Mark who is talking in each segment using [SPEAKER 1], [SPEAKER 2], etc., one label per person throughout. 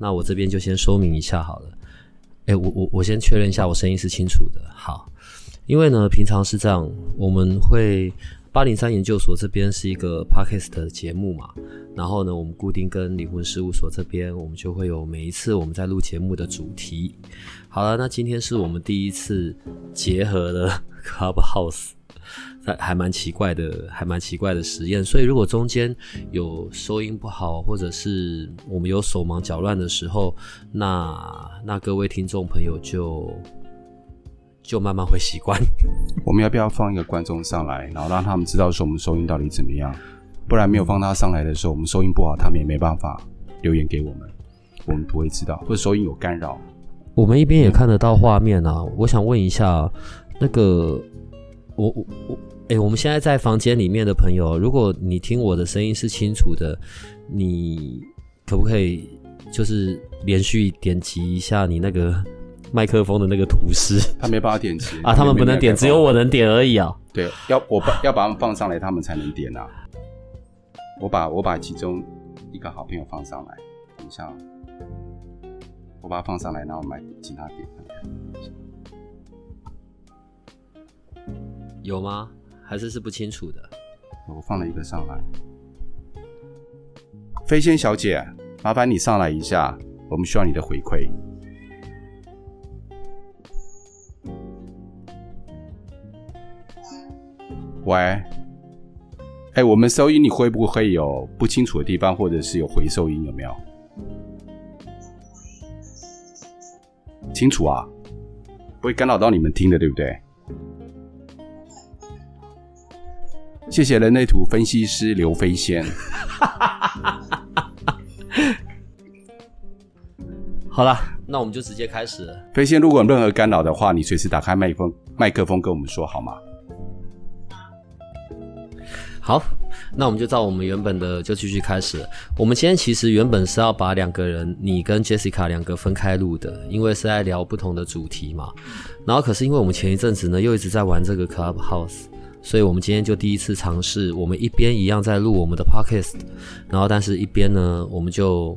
[SPEAKER 1] 那我这边就先说明一下好了。诶，我我我先确认一下，我声音是清楚的。好，因为呢，平常是这样，我们会八零三研究所这边是一个 podcast 的节目嘛，然后呢，我们固定跟灵魂事务所这边，我们就会有每一次我们在录节目的主题。好了，那今天是我们第一次结合了 Clubhouse。还还蛮奇怪的，还蛮奇怪的实验。所以如果中间有收音不好，或者是我们有手忙脚乱的时候，那那各位听众朋友就就慢慢会习惯。
[SPEAKER 2] 我们要不要放一个观众上来，然后让他们知道说我们收音到底怎么样？不然没有放他上来的时候，我们收音不好，他们也没办法留言给我们，我们不会知道，或者收音有干扰。
[SPEAKER 1] 我们一边也看得到画面啊，我想问一下，那个我我我。哎，我们现在在房间里面的朋友，如果你听我的声音是清楚的，你可不可以就是连续点击一下你那个麦克风的那个图示？
[SPEAKER 2] 他没办法点击
[SPEAKER 1] 啊，他们不能点，只有我能点而已啊。
[SPEAKER 2] 对，要我把要把他们放上来，他们才能点啊。我把我把其中一个好朋友放上来，等一下，我把他放上来，然后我们请他点。
[SPEAKER 1] 有吗？还是是不清楚的。
[SPEAKER 2] 我放了一个上来，飞仙小姐，麻烦你上来一下，我们需要你的回馈。喂，哎，我们收音你会不会有不清楚的地方，或者是有回收音？有没有？清楚啊，不会干扰到你们听的，对不对？谢谢人类图分析师刘飞仙。
[SPEAKER 1] 好了，那我们就直接开始。
[SPEAKER 2] 飞仙，如果有任何干扰的话，你随时打开麦克风，麦克风跟我们说好吗？
[SPEAKER 1] 好，那我们就照我们原本的就继续开始。我们今天其实原本是要把两个人，你跟 Jessica 两个分开录的，因为是在聊不同的主题嘛。然后可是因为我们前一阵子呢，又一直在玩这个 Clubhouse。所以，我们今天就第一次尝试，我们一边一样在录我们的 podcast，然后，但是一边呢，我们就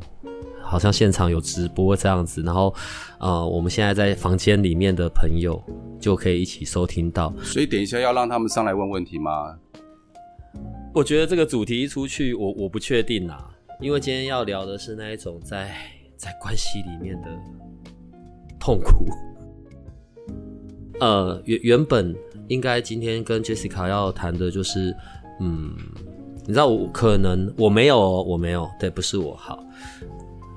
[SPEAKER 1] 好像现场有直播这样子，然后，呃，我们现在在房间里面的朋友就可以一起收听到。
[SPEAKER 2] 所以，等一下要让他们上来问问题吗？
[SPEAKER 1] 我觉得这个主题一出去，我我不确定啊，因为今天要聊的是那一种在在关系里面的痛苦。呃，原原本。应该今天跟 Jessica 要谈的就是，嗯，你知道我可能我没有，我没有，对，不是我好，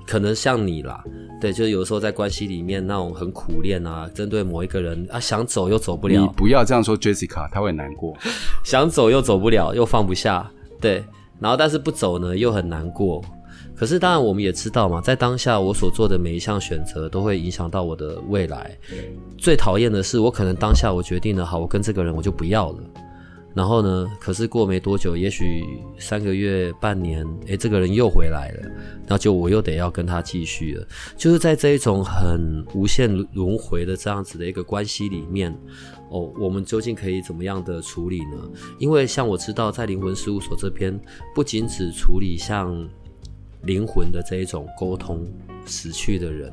[SPEAKER 1] 可能像你啦，对，就是有时候在关系里面那种很苦恋啊，针对某一个人啊，想走又走不了。
[SPEAKER 2] 你不要这样说，Jessica，他会难过。
[SPEAKER 1] 想走又走不了，又放不下，对，然后但是不走呢，又很难过。可是，当然，我们也知道嘛，在当下我所做的每一项选择都会影响到我的未来。最讨厌的是，我可能当下我决定了好，我跟这个人我就不要了。然后呢，可是过没多久，也许三个月、半年，诶，这个人又回来了，那就我又得要跟他继续了。就是在这一种很无限轮回的这样子的一个关系里面，哦，我们究竟可以怎么样的处理呢？因为像我知道，在灵魂事务所这边，不仅只处理像。灵魂的这一种沟通，死去的人，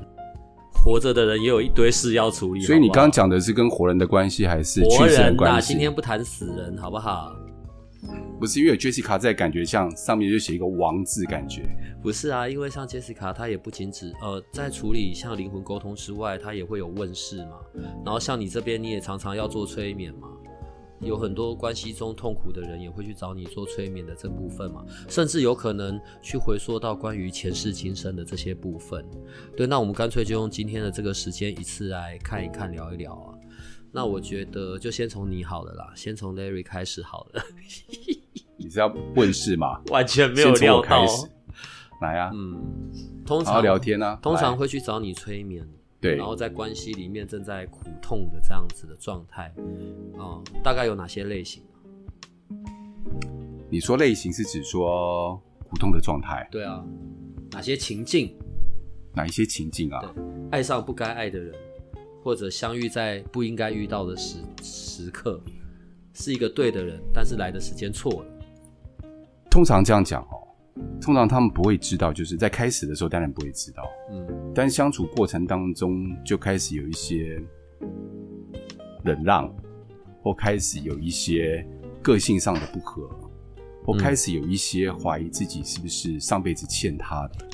[SPEAKER 1] 活着的人也有一堆事要处理。
[SPEAKER 2] 所以你刚刚讲的是跟活人的关系，还是
[SPEAKER 1] 活
[SPEAKER 2] 人关
[SPEAKER 1] 系？今天不谈死人，好不好？
[SPEAKER 2] 不是因为 Jessica 在，感觉像上面就写一个王字，感觉
[SPEAKER 1] 不是啊。因为像 Jessica，她也不仅只呃在处理像灵魂沟通之外，她也会有问世嘛。然后像你这边，你也常常要做催眠嘛。有很多关系中痛苦的人也会去找你做催眠的这部分嘛，甚至有可能去回溯到关于前世今生的这些部分。对，那我们干脆就用今天的这个时间一次来看一看、聊一聊啊。那我觉得就先从你好了啦，先从 Larry 开始好了。
[SPEAKER 2] 你是要问世吗？
[SPEAKER 1] 完全没有料到。
[SPEAKER 2] 来啊，嗯。
[SPEAKER 1] 通常
[SPEAKER 2] 聊天啊，
[SPEAKER 1] 通常
[SPEAKER 2] 来
[SPEAKER 1] 会去找你催眠，
[SPEAKER 2] 对
[SPEAKER 1] 然后在关系里面正在苦痛的这样子的状态，啊、大概有哪些类型？
[SPEAKER 2] 你说类型是指说苦痛的状态，
[SPEAKER 1] 对啊，哪些情境？
[SPEAKER 2] 哪一些情境啊？
[SPEAKER 1] 爱上不该爱的人，或者相遇在不应该遇到的时时刻，是一个对的人，但是来的时间错了。
[SPEAKER 2] 通常这样讲哦，通常他们不会知道，就是在开始的时候当然不会知道，
[SPEAKER 1] 嗯，
[SPEAKER 2] 但相处过程当中就开始有一些忍让，或开始有一些个性上的不合，或开始有一些怀疑自己是不是上辈子欠他的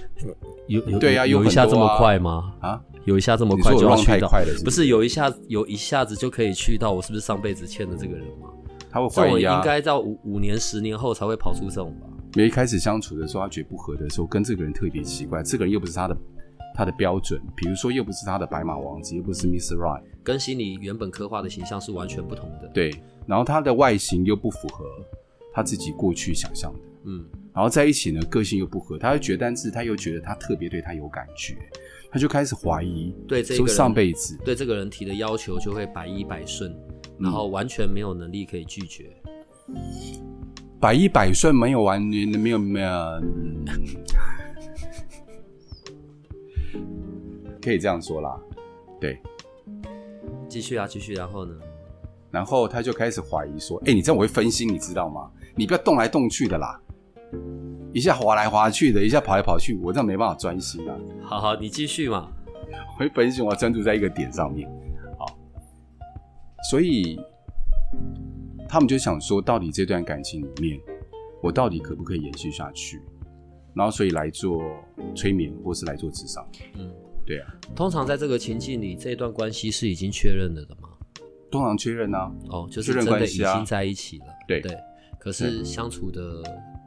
[SPEAKER 1] 有有
[SPEAKER 2] 对啊有
[SPEAKER 1] 有一下这么快吗？
[SPEAKER 2] 啊？
[SPEAKER 1] 有一下这么快就要去到？
[SPEAKER 2] 快了是不是
[SPEAKER 1] 不是有一下有一下子就可以去到我是不是上辈子欠的这个人吗？
[SPEAKER 2] 他会怀疑啊
[SPEAKER 1] 应。该到五五年、十年后才会跑出这种吧？
[SPEAKER 2] 没一开始相处的时候，他觉得不合的时候，跟这个人特别奇怪，这个人又不是他的他的标准，比如说又不是他的白马王子，又不是 Miss Right，
[SPEAKER 1] 跟心里原本刻画的形象是完全不同的。，
[SPEAKER 2] 对，然后他的外形又不符合他自己过去想象的，
[SPEAKER 1] 嗯，
[SPEAKER 2] 然后在一起呢，个性又不合，他又觉得，但是他又觉得他特别对他有感觉，他就开始怀疑，说
[SPEAKER 1] 对这个人
[SPEAKER 2] 上辈子，
[SPEAKER 1] 对这个人提的要求就会百依百顺，
[SPEAKER 2] 嗯
[SPEAKER 1] 然后完全没有能力可以拒绝。
[SPEAKER 2] 百依百顺，没有完，没有没有，嗯可以这样说啦，对。
[SPEAKER 1] 继续啊，继续，然后呢？
[SPEAKER 2] 然后他就开始怀疑说：“哎、你这样我会分心，你知道吗？你不要动来动去的啦，一下滑来滑去的，一下跑来跑去，我这样没办法专心啊，
[SPEAKER 1] 好好，你继续嘛。
[SPEAKER 2] 我会分心，我要专注在一个点上面。好，所以他们就想说，到底这段感情里面，我到底可不可以延续下去？然后所以来做催眠，或是来做智商。
[SPEAKER 1] 嗯，
[SPEAKER 2] 对啊，
[SPEAKER 1] 通常在这个情境里，这段关系是已经确认了的吗？
[SPEAKER 2] 通常确认啊，
[SPEAKER 1] 哦，就是真的已经在一起了。
[SPEAKER 2] 对
[SPEAKER 1] 对，可是相处的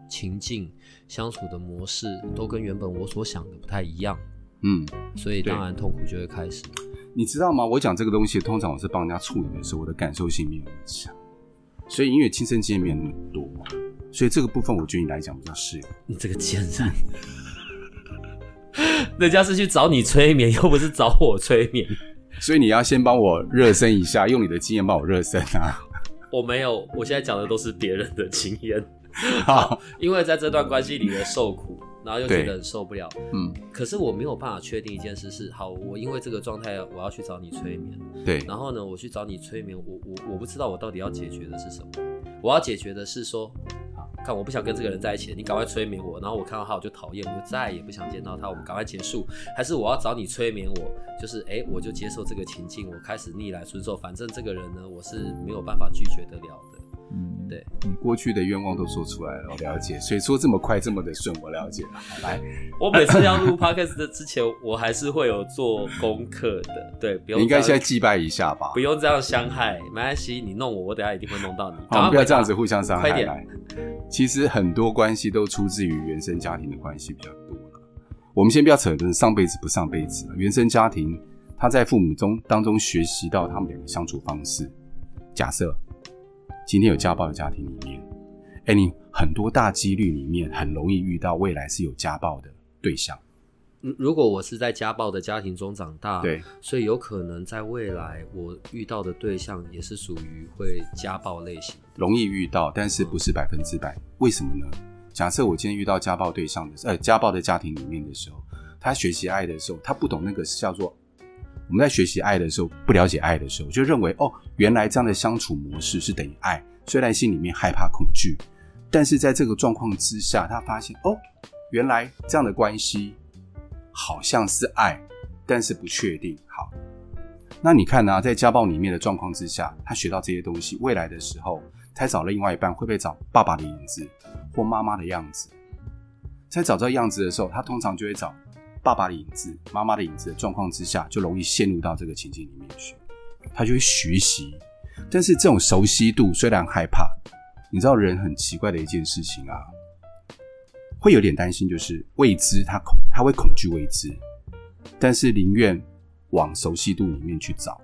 [SPEAKER 1] 情境、相处的模式都跟原本我所想的不太一样，
[SPEAKER 2] 嗯。
[SPEAKER 1] 所以
[SPEAKER 2] 对
[SPEAKER 1] 当然痛苦就会开始。
[SPEAKER 2] 你知道吗？我讲这个东西，通常我是帮人家处理的时候，我的感受性没有那么强，所以因为亲身经验没有那么多，所以这个部分我觉得你来讲比较适用。
[SPEAKER 1] 你这个贱人，人家是去找你催眠，又不是找我催眠。
[SPEAKER 2] 所以你要先帮我热身一下，用你的经验帮我热身啊。
[SPEAKER 1] 我没有，我现在讲的都是别人的经验。
[SPEAKER 2] 好，
[SPEAKER 1] 因为在这段关系里的受苦，然后又觉得很受不了。
[SPEAKER 2] 嗯，
[SPEAKER 1] 可是我没有办法确定一件事是：好，我因为这个状态，我要去找你催眠。
[SPEAKER 2] 对，
[SPEAKER 1] 然后呢，我去找你催眠，我我我不知道我到底要解决的是什么。我要解决的是说，啊，看我不想跟这个人在一起，你赶快催眠我，然后我看到他我就讨厌，我就再也不想见到他，我们赶快结束。还是我要找你催眠我，就是哎，我就接受这个情境，我开始逆来顺受，反正这个人呢，我是没有办法拒绝得了的。
[SPEAKER 2] 嗯，
[SPEAKER 1] 对，
[SPEAKER 2] 你过去的愿望都说出来了，我了解。所以说这么快这么的顺，我了解了。好，来，
[SPEAKER 1] 我每次要录 podcast 的之前，我还是会有做功课的。对，不用
[SPEAKER 2] 你应该
[SPEAKER 1] 这样
[SPEAKER 2] 现在祭拜一下吧
[SPEAKER 1] 不。用这样伤害，没关系，你弄我，我等下一定会弄到你。
[SPEAKER 2] 好，不要这样子互相伤害。
[SPEAKER 1] 快点
[SPEAKER 2] 来，其实很多关系都出自于原生家庭的关系比较多了。我们先不要扯的上辈子不上辈子了，原生家庭他在父母中当中学习到他们两个相处方式。假设今天有家暴的家庭里面，哎，你很多大几率里面很容易遇到未来是有家暴的对象。
[SPEAKER 1] 如如果我是在家暴的家庭中长大，
[SPEAKER 2] 对，
[SPEAKER 1] 所以有可能在未来我遇到的对象也是属于会家暴类型。
[SPEAKER 2] 容易遇到，但是不是百分之百。为什么呢？假设我今天遇到家暴对象的，呃，家暴的家庭里面的时候，他学习爱的时候，他不懂那个是叫做我们在学习爱的时候，不了解爱的时候，就认为哦，原来这样的相处模式是等于爱。虽然心里面害怕、恐惧，但是在这个状况之下，他发现哦，原来这样的关系好像是爱，但是不确定。好，那你看呢、在家暴里面的状况之下，他学到这些东西，未来的时候，他找了另外一半会不会找爸爸的影子或妈妈的样子？在找这样子的时候，他通常就会找爸爸的影子、妈妈的影子的状况之下，就容易陷入到这个情境里面去。他就会学习，但是这种熟悉度虽然害怕，你知道人很奇怪的一件事情啊，会有点担心，就是未知，他恐他会恐惧未知，但是宁愿往熟悉度里面去找，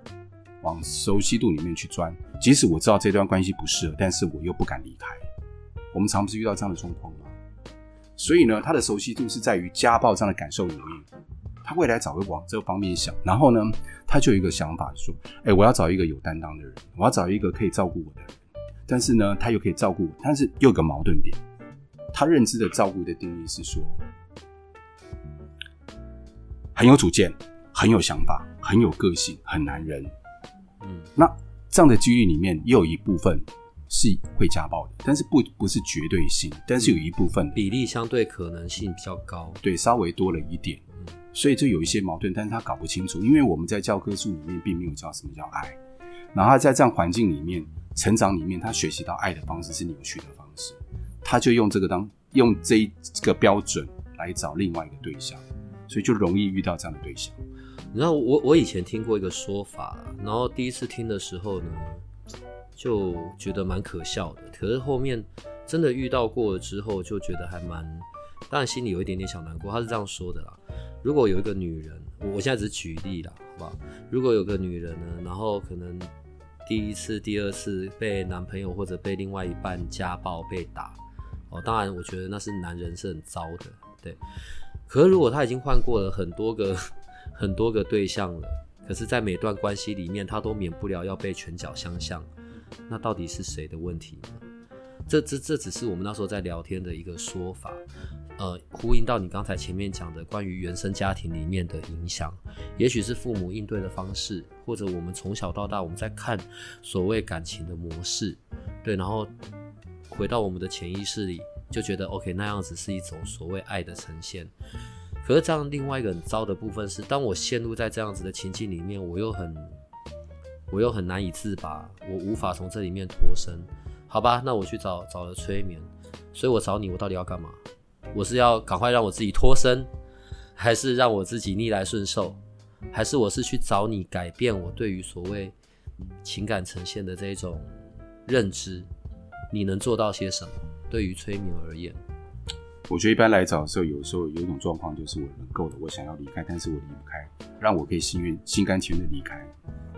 [SPEAKER 2] 往熟悉度里面去钻。即使我知道这段关系不适合，但是我又不敢离开。我们常不是遇到这样的状况吗？所以呢，他的熟悉度是在于家暴这样的感受里面。他未来早会往这个方面想，然后呢，他就有一个想法说：，哎，我要找一个有担当的人，我要找一个可以照顾我的人。但是呢，他又可以照顾我，但是又有个矛盾点，他认知的照顾的定义是说，很有主见，很有想法，很有个性，很男人。
[SPEAKER 1] 嗯，
[SPEAKER 2] 那这样的机遇里面，又有一部分是会家暴的，但是不不是绝对性，但是有一部分
[SPEAKER 1] 比例相对可能性比较高。
[SPEAKER 2] 对，稍微多了一点。所以就有一些矛盾，但是他搞不清楚，因为我们在教科书里面并没有教什么叫爱，然后他在这样环境里面成长里面，他学习到爱的方式是扭曲的方式，他就用这个当用这一个标准来找另外一个对象，所以就容易遇到这样的对象。
[SPEAKER 1] 然后我我以前听过一个说法，然后第一次听的时候呢，就觉得蛮可笑的，可是后面真的遇到过了之后，就觉得还蛮，当然心里有一点点小难过。他是这样说的啦。如果有一个女人，我现在只举例了，好不好？如果有个女人呢，然后可能第一次、第二次被男朋友或者被另外一半家暴、被打，哦，当然我觉得那是男人是很糟的，对。可是如果他已经换过了很多个、很多个对象了，可是，在每段关系里面，他都免不了要被拳脚相向，那到底是谁的问题呢？这、这、这只是我们那时候在聊天的一个说法。呃，呼应到你刚才前面讲的关于原生家庭里面的影响，也许是父母应对的方式，或者我们从小到大我们在看所谓感情的模式，对，然后回到我们的潜意识里，就觉得 OK 那样子是一种所谓爱的呈现。可是这样另外一个很糟的部分是，当我陷入在这样子的情境里面，我又很我又很难以自拔，我无法从这里面脱身。好吧，那我去找找了催眠，所以我找你，我到底要干嘛？我是要赶快让我自己脱身，还是让我自己逆来顺受，还是我是去找你改变我对于所谓情感呈现的这一种认知？你能做到些什么？对于催眠而言，
[SPEAKER 2] 我觉得一般来找的时候，有时候有一种状况就是我能够的，我想要离开，但是我离不开，让我可以心愿心甘情愿的离开。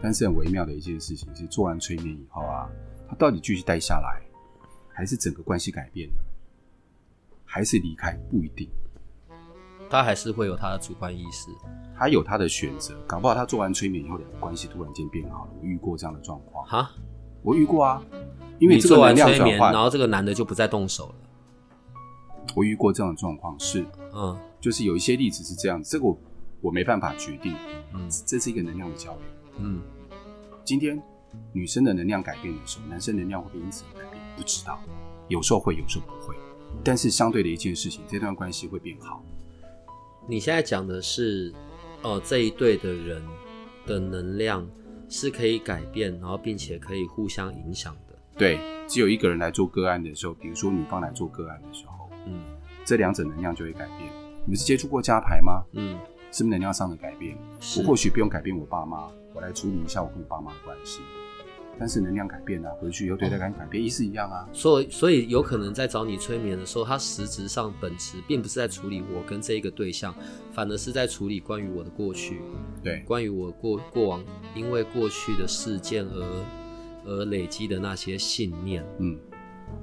[SPEAKER 2] 但是很微妙的一件事情是，做完催眠以后啊，他到底继续待下来，还是整个关系改变了？还是离开不一定，
[SPEAKER 1] 他还是会有他的主观意识，
[SPEAKER 2] 他有他的选择。搞不好他做完催眠以后，两个关系突然间变好了。我遇过这样的状况。
[SPEAKER 1] 哈，
[SPEAKER 2] 我遇过啊，因为
[SPEAKER 1] 做完催眠，然后这个男的就不再动手了。
[SPEAKER 2] 我遇过这样的状况，是，嗯，就是有一些例子是这样子。这个我我没办法决定，嗯，这是一个能量的交流，嗯。今天女生的能量改变的时候，男生能量会不会因此改变？不知道，有时候会，有时候不会。但是相对的一件事情，这段关系会变好。
[SPEAKER 1] 你现在讲的是，哦，这一对的人的能量是可以改变，然后并且可以互相影响的。
[SPEAKER 2] 对，只有一个人来做个案的时候，比如说女方来做个案的时候，嗯，这两者能量就会改变。你们是接触过加牌吗？嗯，是不是能量上的改变？我或许不用改变我爸妈，我来处理一下我跟我爸妈的关系。但是能量改变了，回去又对待感改变，意思一样啊。
[SPEAKER 1] 所以，所以有可能在找你催眠的时候，他实质上本质并不是在处理我跟这一个对象，反而是在处理关于我的过去，
[SPEAKER 2] 对，
[SPEAKER 1] 关于我过过往因为过去的事件而而累积的那些信念。
[SPEAKER 2] 嗯，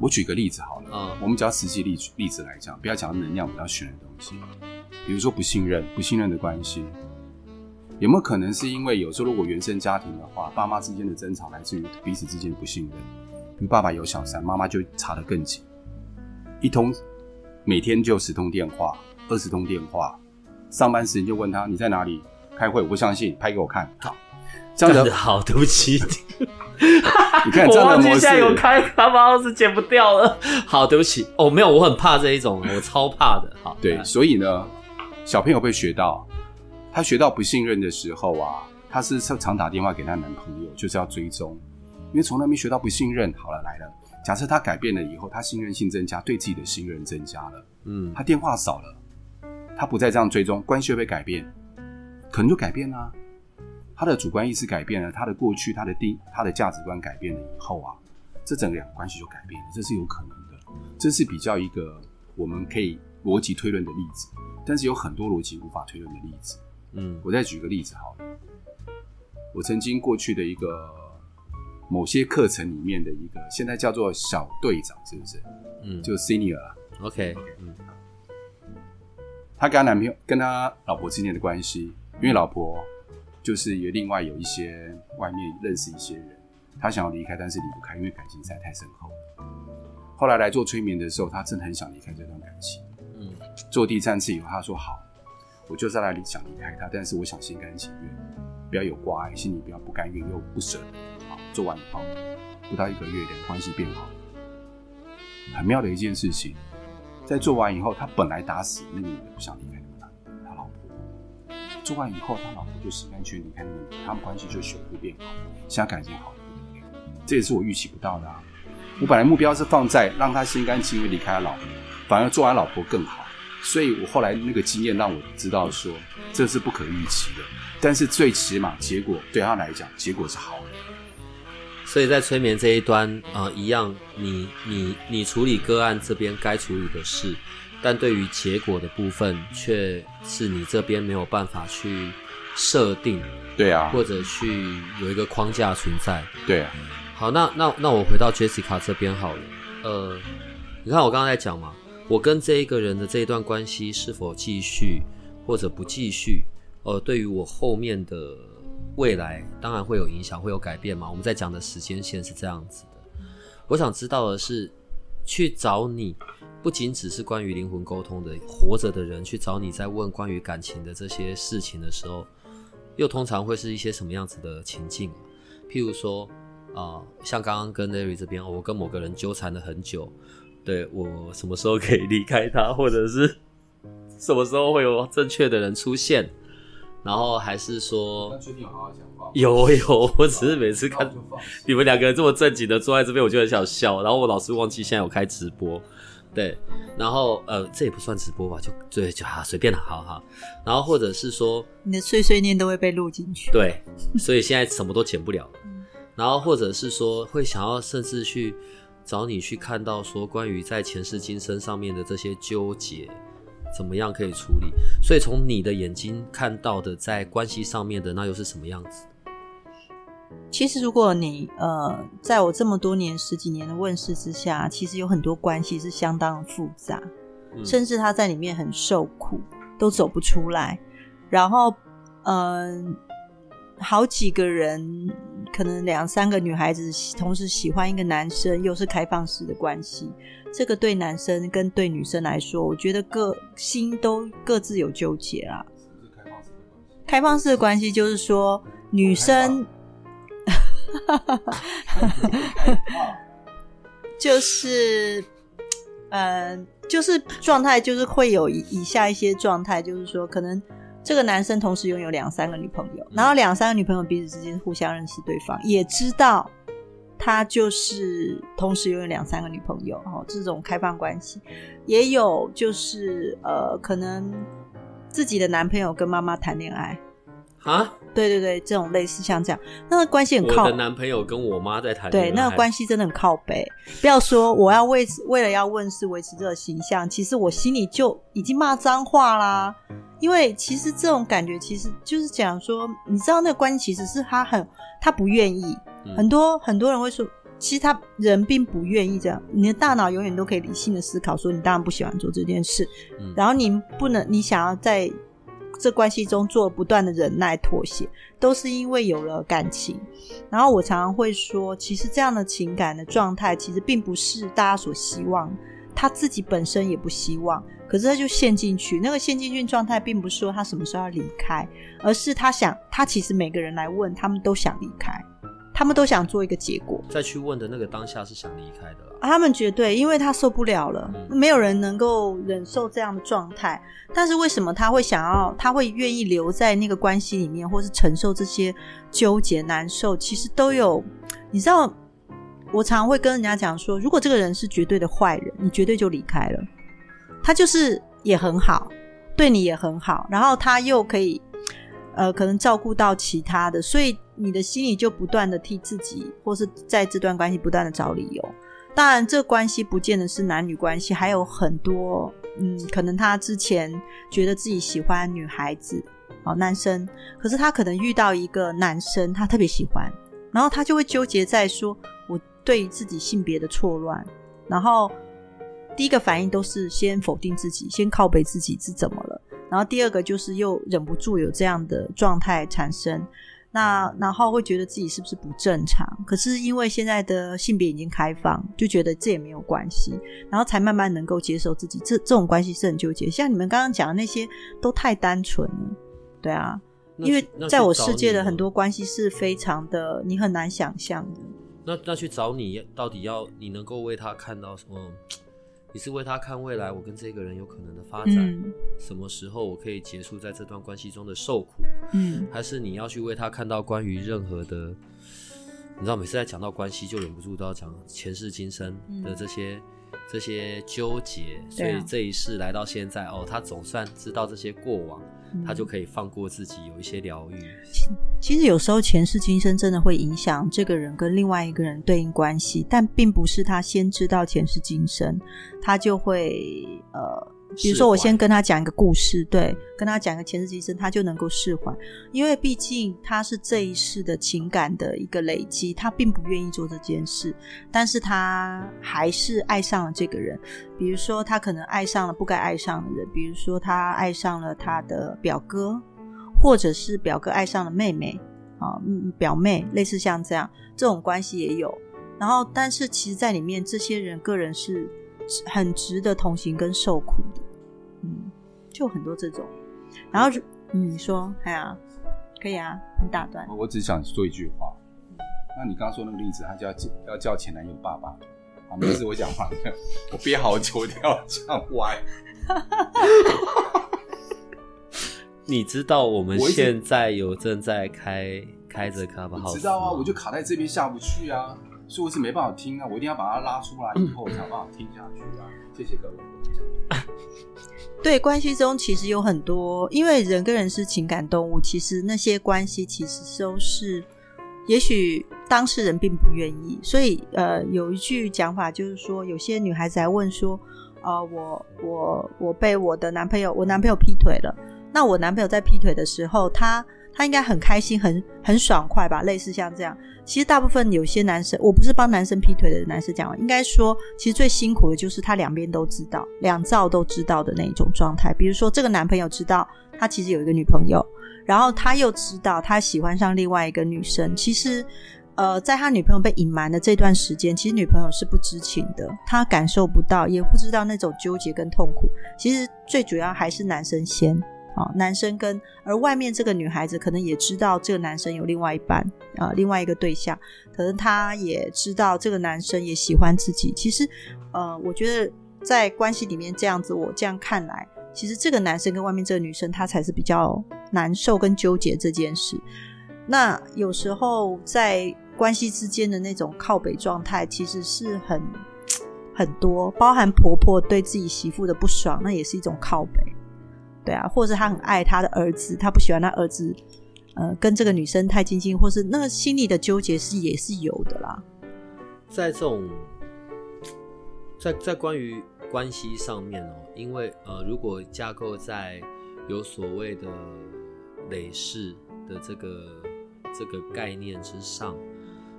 [SPEAKER 2] 我举个例子好了嗯，我们只要实际例例子来讲，不要讲能量比较玄的东西，比如说不信任，不信任的关系。有没有可能是因为有时候如果原生家庭的话，爸妈之间的争吵来自于彼此之间的不信任？比如爸爸有小三，妈妈就查得更紧，一通每天就十通电话、二十通电话，上班时间就问他你在哪里开会，我不相信，拍给我看。好，
[SPEAKER 1] 这样的好，对不起，
[SPEAKER 2] 你看这样的模式，
[SPEAKER 1] 现在有开卡包是剪不掉了。好，对不起，哦，没有，我很怕这一种，我超怕的。好，
[SPEAKER 2] 对，所以呢，小朋友会学到。他学到不信任的时候啊，他是常打电话给她男朋友，就是要追踪，因为从来没学到不信任。好了，来了，假设他改变了以后，他信任性增加，对自己的信任增加了，嗯，他电话少了，他不再这样追踪，关系会改变，可能就改变了。她的主观意识改变了，他的过去，他的定，他的价值观改变了以后啊，这整个两个关系就改变了，这是有可能的。这是比较一个我们可以逻辑推论的例子，但是有很多逻辑无法推论的例子。嗯，我再举个例子好了。我曾经过去的一个某些课程里面的一个，现在叫做小队长，是不是？嗯，就 senior 啊。
[SPEAKER 1] OK，嗯，
[SPEAKER 2] 她跟他男朋友跟他老婆之间的关系，因为老婆就是也另外有一些外面认识一些人，他想要离开，但是离不开，因为感情实在太深厚了。后来来做催眠的时候，他真的很想离开这段感情。
[SPEAKER 1] 嗯，
[SPEAKER 2] 做第三次以后，他说好，我就是来想离开他，但是我想心甘情愿，不要有挂碍，心里不要不甘愿又不舍。好，做完以后，不到一个月，两个关系变好。很妙的一件事情，在做完以后，他本来打死那个女的不想离开。做完以后，他老婆就心甘情愿离开那个，他们关系就修复变好，现在感情好。这也是我预期不到的啊！我本来目标是放在让他心甘情愿离开他老婆，反而做完老婆更好。所以我后来那个经验让我知道说，这是不可预期的。但是最起码结果对他来讲，结果是好的。
[SPEAKER 1] 所以在催眠这一端，呃，一样，你你你处理个案这边该处理的事，但对于结果的部分，却是你这边没有办法去设定，
[SPEAKER 2] 对啊，
[SPEAKER 1] 或者去有一个框架存在。
[SPEAKER 2] 对啊。
[SPEAKER 1] 好，那那那我回到 Jessica 这边好了。呃，你看我刚刚在讲嘛，我跟这一个人的这一段关系是否继续或者不继续，呃，对于我后面的。未来当然会有影响，会有改变嘛？我们在讲的时间线是这样子的。我想知道的是，去找你，不仅只是关于灵魂沟通的，活着的人去找你，在问关于感情的这些事情的时候，又通常会是一些什么样子的情境？譬如说，啊，像刚刚跟 Larry 这边，我跟某个人纠缠了很久，对我什么时候可以离开他，或者是 什么时候会有正确的人出现？然后还是说，
[SPEAKER 2] 最近有好好讲话。
[SPEAKER 1] 有有，我只是每次看你们两个人这么正经的坐在这边，我就很想笑。然后我老是忘记现在有开直播，对。然后呃，这也不算直播吧，就对，就好随便了，好好。然后或者是说，
[SPEAKER 3] 你的碎碎念都会被录进去。
[SPEAKER 1] 对，所以现在什么都剪不了。然后或者是说，会想要甚至去找你去看到说关于在前世今生上面的这些纠结。怎么样可以处理？所以从你的眼睛看到的，在关系上面的那又是什么样子？
[SPEAKER 3] 其实，如果你呃，在我这么多年十几年的问世之下，其实有很多关系是相当复杂，甚至他在里面很受苦，都走不出来。然后，嗯，好几个人，可能两三个女孩子同时喜欢一个男生，又是开放式的关系。这个对男生跟对女生来说，我觉得各心都各自有纠结啊。开放式的关系就是说，女生，就是，嗯，就是状态，就是会有以下一些状态，就是说，可能这个男生同时拥有两三个女朋友，然后两三个女朋友彼此之间互相认识对方，也知道。他就是同时拥有两三个女朋友，哦，这种开放关系，也有就是呃，可能自己的男朋友跟妈妈谈恋爱
[SPEAKER 1] 啊，
[SPEAKER 3] 对对对，这种类似像这样，那个关系很靠。
[SPEAKER 1] 我的男朋友跟我妈在谈，
[SPEAKER 3] 对，那个关系真的很靠北。不要说我要为为了要问世维持这个形象，其实我心里就已经骂脏话啦。因为其实这种感觉，其实就是讲说，你知道那个关系其实是他很他不愿意。很多很多人会说，其实他人并不愿意这样。你的大脑永远都可以理性的思考，说你当然不喜欢做这件事。然后你不能，你想要在这关系中做不断的忍耐妥协，都是因为有了感情。然后我常常会说，其实这样的情感的状态，其实并不是大家所希望，他自己本身也不希望。可是他就陷进去，那个陷进去状态，并不是说他什么时候要离开，而是他想，他其实每个人来问，他们都想离开。他们都想做一个结果，
[SPEAKER 1] 再去问的那个当下是想离开的。
[SPEAKER 3] 他们绝对，因为他受不了了，没有人能够忍受这样的状态。但是为什么他会想要，他会愿意留在那个关系里面，或是承受这些纠结难受？其实都有，你知道，我常会跟人家讲说，如果这个人是绝对的坏人，你绝对就离开了。他就是也很好，对你也很好，然后他又可以，呃，可能照顾到其他的，所以。你的心里就不断的替自己，或是在这段关系不断的找理由。当然，这关系不见得是男女关系，还有很多，嗯，可能他之前觉得自己喜欢女孩子，哦，男生，可是他可能遇到一个男生，他特别喜欢，然后他就会纠结在说，我对自己性别的错乱，然后第一个反应都是先否定自己，先靠背自己是怎么了。然后第二个就是又忍不住有这样的状态产生。那然后会觉得自己是不是不正常？可是因为现在的性别已经开放，就觉得这也没有关系，然后才慢慢能够接受自己。这这种关系是很纠结。像你们刚刚讲的那些都太单纯了，对啊，因为在我世界的很多关系是非常的，你很难想象的。
[SPEAKER 1] 那那去找你，到底要你能够为他看到什么？你是为他看未来，我跟这个人有可能的发展，什么时候我可以结束在这段关系中的受苦？嗯，还是你要去为他看到关于任何的？你知道，每次在讲到关系，就忍不住都要讲前世今生的这些这些纠结。所以这一世来到现在，哦，他总算知道这些过往。他就可以放过自己，有一些疗愈。
[SPEAKER 3] 其实有时候前世今生真的会影响这个人跟另外一个人对应关系，但并不是他先知道前世今生，他就会呃。比如说，我先跟他讲一个故事，对，跟他讲一个前世今生，他就能够释怀，因为毕竟他是这一世的情感的一个累积，他并不愿意做这件事，但是他还是爱上了这个人。比如说，他可能爱上了不该爱上的人，比如说他爱上了他的表哥，或者是表哥爱上了妹妹，啊，嗯表妹，类似像这样这种关系也有。然后，但是其实在里面，这些人个人是。很值得同行跟受苦的，嗯，就很多这种。然后，嗯，你说，哎呀，可以啊，你打断。
[SPEAKER 2] 我只想说一句话。那你刚刚说那个例子，他叫要叫前男友爸爸，啊，没事，我讲话，我憋好久，要讲歪。
[SPEAKER 1] 你知道我们现在有正在开开着卡巴号，
[SPEAKER 2] 知道啊，我就卡在这边下不去啊。所以我是没办法听啊，我一定要把它拉出来以后才有办法听下去啊。谢谢各位。
[SPEAKER 3] 对，关系中其实有很多，因为人跟人是情感动物，其实那些关系其实都是，也许当事人并不愿意。所以呃，有一句讲法就是说，有些女孩子还问说，呃，我我我被我的男朋友，我男朋友劈腿了。那我男朋友在劈腿的时候，他他应该很开心，很很爽快吧？类似像这样。其实大部分有些男生，我不是帮男生劈腿的男生讲，应该说，其实最辛苦的就是他两边都知道，两造都知道的那一种状态。比如说，这个男朋友知道他其实有一个女朋友，然后他又知道他喜欢上另外一个女生。其实，呃，在他女朋友被隐瞒的这段时间，其实女朋友是不知情的，他感受不到，也不知道那种纠结跟痛苦。其实最主要还是男生先。啊，男生跟而外面这个女孩子可能也知道这个男生有另外一半啊，另外一个对象，可能他也知道这个男生也喜欢自己。其实，呃，我觉得在关系里面这样子，我这样看来，其实这个男生跟外面这个女生，他才是比较难受跟纠结这件事。那有时候在关系之间的那种靠北状态，其实是很很多，包含婆婆对自己媳妇的不爽，那也是一种靠北。对啊，或者是他很爱他的儿子，他不喜欢他儿子，呃，跟这个女生太亲近，或是那个心里的纠结是也是有的啦。
[SPEAKER 1] 在这种，在在关于关系上面哦，因为呃，如果架构在有所谓的累世的这个这个概念之上，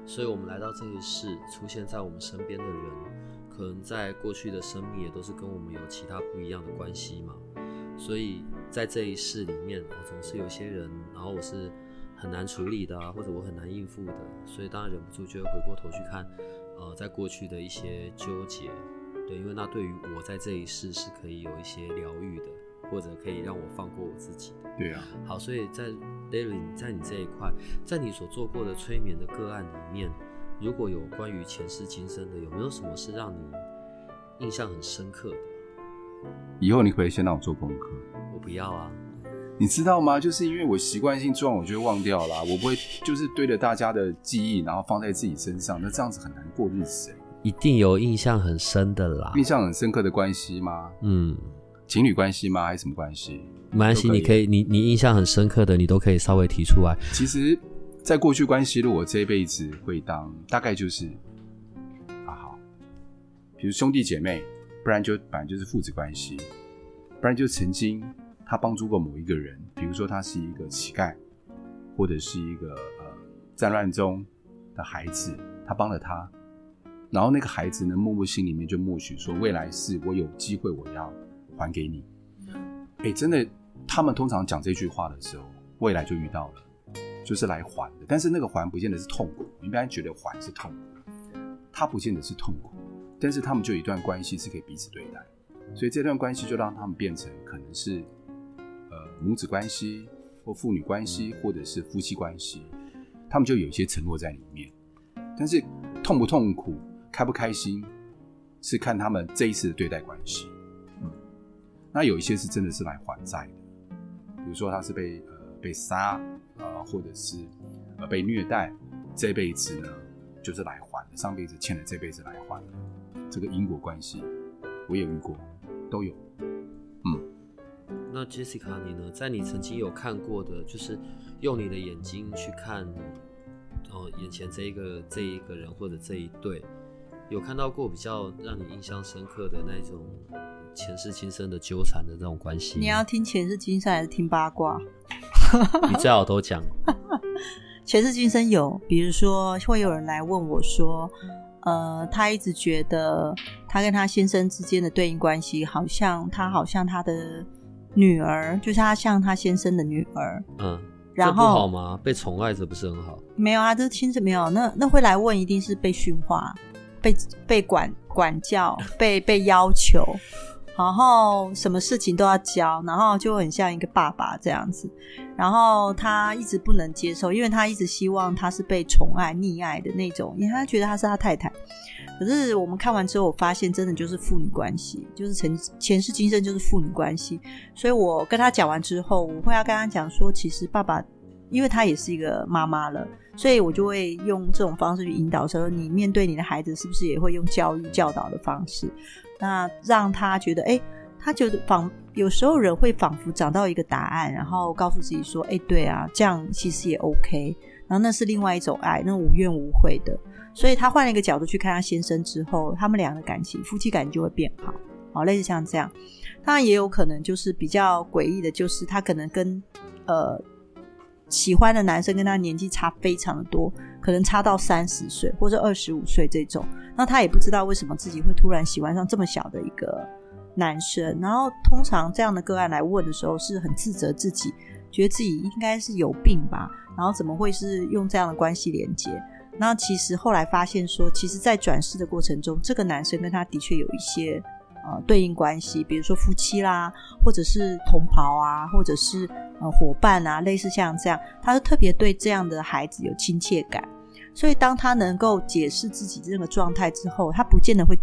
[SPEAKER 1] 所以我们来到这一世，出现在我们身边的人，可能在过去的生命也都是跟我们有其他不一样的关系嘛。所以在这一世里面，我总是有些人，然后我是很难处理的啊，或者我很难应付的，所以当然忍不住就会回过头去看，呃，在过去的一些纠结，对，因为那对于我在这一世是可以有一些疗愈的，或者可以让我放过我自己的。
[SPEAKER 2] 对啊。
[SPEAKER 1] 好，所以在 David，在你这一块，在你所做过的催眠的个案里面，如果有关于前世今生的，有没有什么是让你印象很深刻的？
[SPEAKER 2] 以后你可以先让我做功课。
[SPEAKER 1] 我不要啊！
[SPEAKER 2] 你知道吗？就是因为我习惯性做完，我就会忘掉啦。我不会就是对着大家的记忆，然后放在自己身上。那这样子很难过日子。
[SPEAKER 1] 一定有印象很深的啦。
[SPEAKER 2] 印象很深刻的关系吗？嗯，情侣关系吗？还是什么关系？
[SPEAKER 1] 没关系，你可以，你你印象很深刻的，你都可以稍微提出来。
[SPEAKER 2] 其实，在过去关系，如果这一辈子会当，大概就是啊好，比如兄弟姐妹。不然就本来就是父子关系，不然就曾经他帮助过某一个人，比如说他是一个乞丐，或者是一个呃战乱中的孩子，他帮了他，然后那个孩子呢默默心里面就默许说，未来是我有机会我要还给你。哎，真的他们通常讲这句话的时候，未来就遇到了，就是来还的。但是那个还不见得是痛苦，你一般觉得还是痛苦，他不见得是痛苦，但是他们就一段关系是可以彼此对待，所以这段关系就让他们变成可能是呃母子关系或父女关系，或者是夫妻关系，他们就有一些承诺在里面。但是痛不痛苦、开不开心，是看他们这一次的对待关系。嗯，那有一些是真的是来还债的。比如说他是被呃被杀啊，或者是呃被虐待，这辈子呢就是来还的，上辈子欠了，这辈子来还的，这个因果关系我也遇过，都有。嗯，
[SPEAKER 1] 那 Jessica 你呢？在你曾经有看过的，就是用你的眼睛去看，哦，眼前这一个这一个人或者这一对，有看到过比较让你印象深刻的那种？前世今生的纠缠的这种关系，
[SPEAKER 3] 你要听前世今生还是听八卦？
[SPEAKER 1] 你最好都讲。
[SPEAKER 3] 前世今生有，比如说会有人来问我说，呃，他一直觉得他跟他先生之间的对应关系，好像他好像他的女儿，就是他像他先生的女儿。
[SPEAKER 1] 嗯，然后好吗？被宠爱着不是很好？
[SPEAKER 3] 没有啊，这亲子没有。那那会来问，一定是被驯化、被被管管教、被被要求。然后什么事情都要教，然后就很像一个爸爸这样子。然后他一直不能接受，因为他一直希望他是被宠爱、溺爱的那种，因为他觉得他是他太太。可是我们看完之后，我发现真的就是父女关系，就是前前世今生就是父女关系。所以我跟他讲完之后，我会要跟他讲说，其实爸爸，因为他也是一个妈妈了，所以我就会用这种方式去引导说，你面对你的孩子，是不是也会用教育教导的方式？那让他觉得，哎，他觉得仿有时候人会仿佛找到一个答案，然后告诉自己说，哎，对啊，这样其实也 OK。然后那是另外一种爱，那无怨无悔的。所以他换了一个角度去看他先生之后，他们俩的感情，夫妻感情就会变好。好，类似像这样，当然也有可能就是比较诡异的，就是他可能跟呃喜欢的男生跟他年纪差非常的多，可能差到三十岁或者二十五岁这种。那他也不知道为什么自己会突然喜欢上这么小的一个男生，然后通常这样的个案来问的时候，是很自责自己，觉得自己应该是有病吧，然后怎么会是用这样的关系连接？那其实后来发现说，其实，在转世的过程中，这个男生跟他的确有一些呃对应关系，比如说夫妻啦，或者是同袍啊，或者是呃伙伴啊，类似像这样，他是特别对这样的孩子有亲切感。所以，当他能够解释自己这个状态之后，他不见得会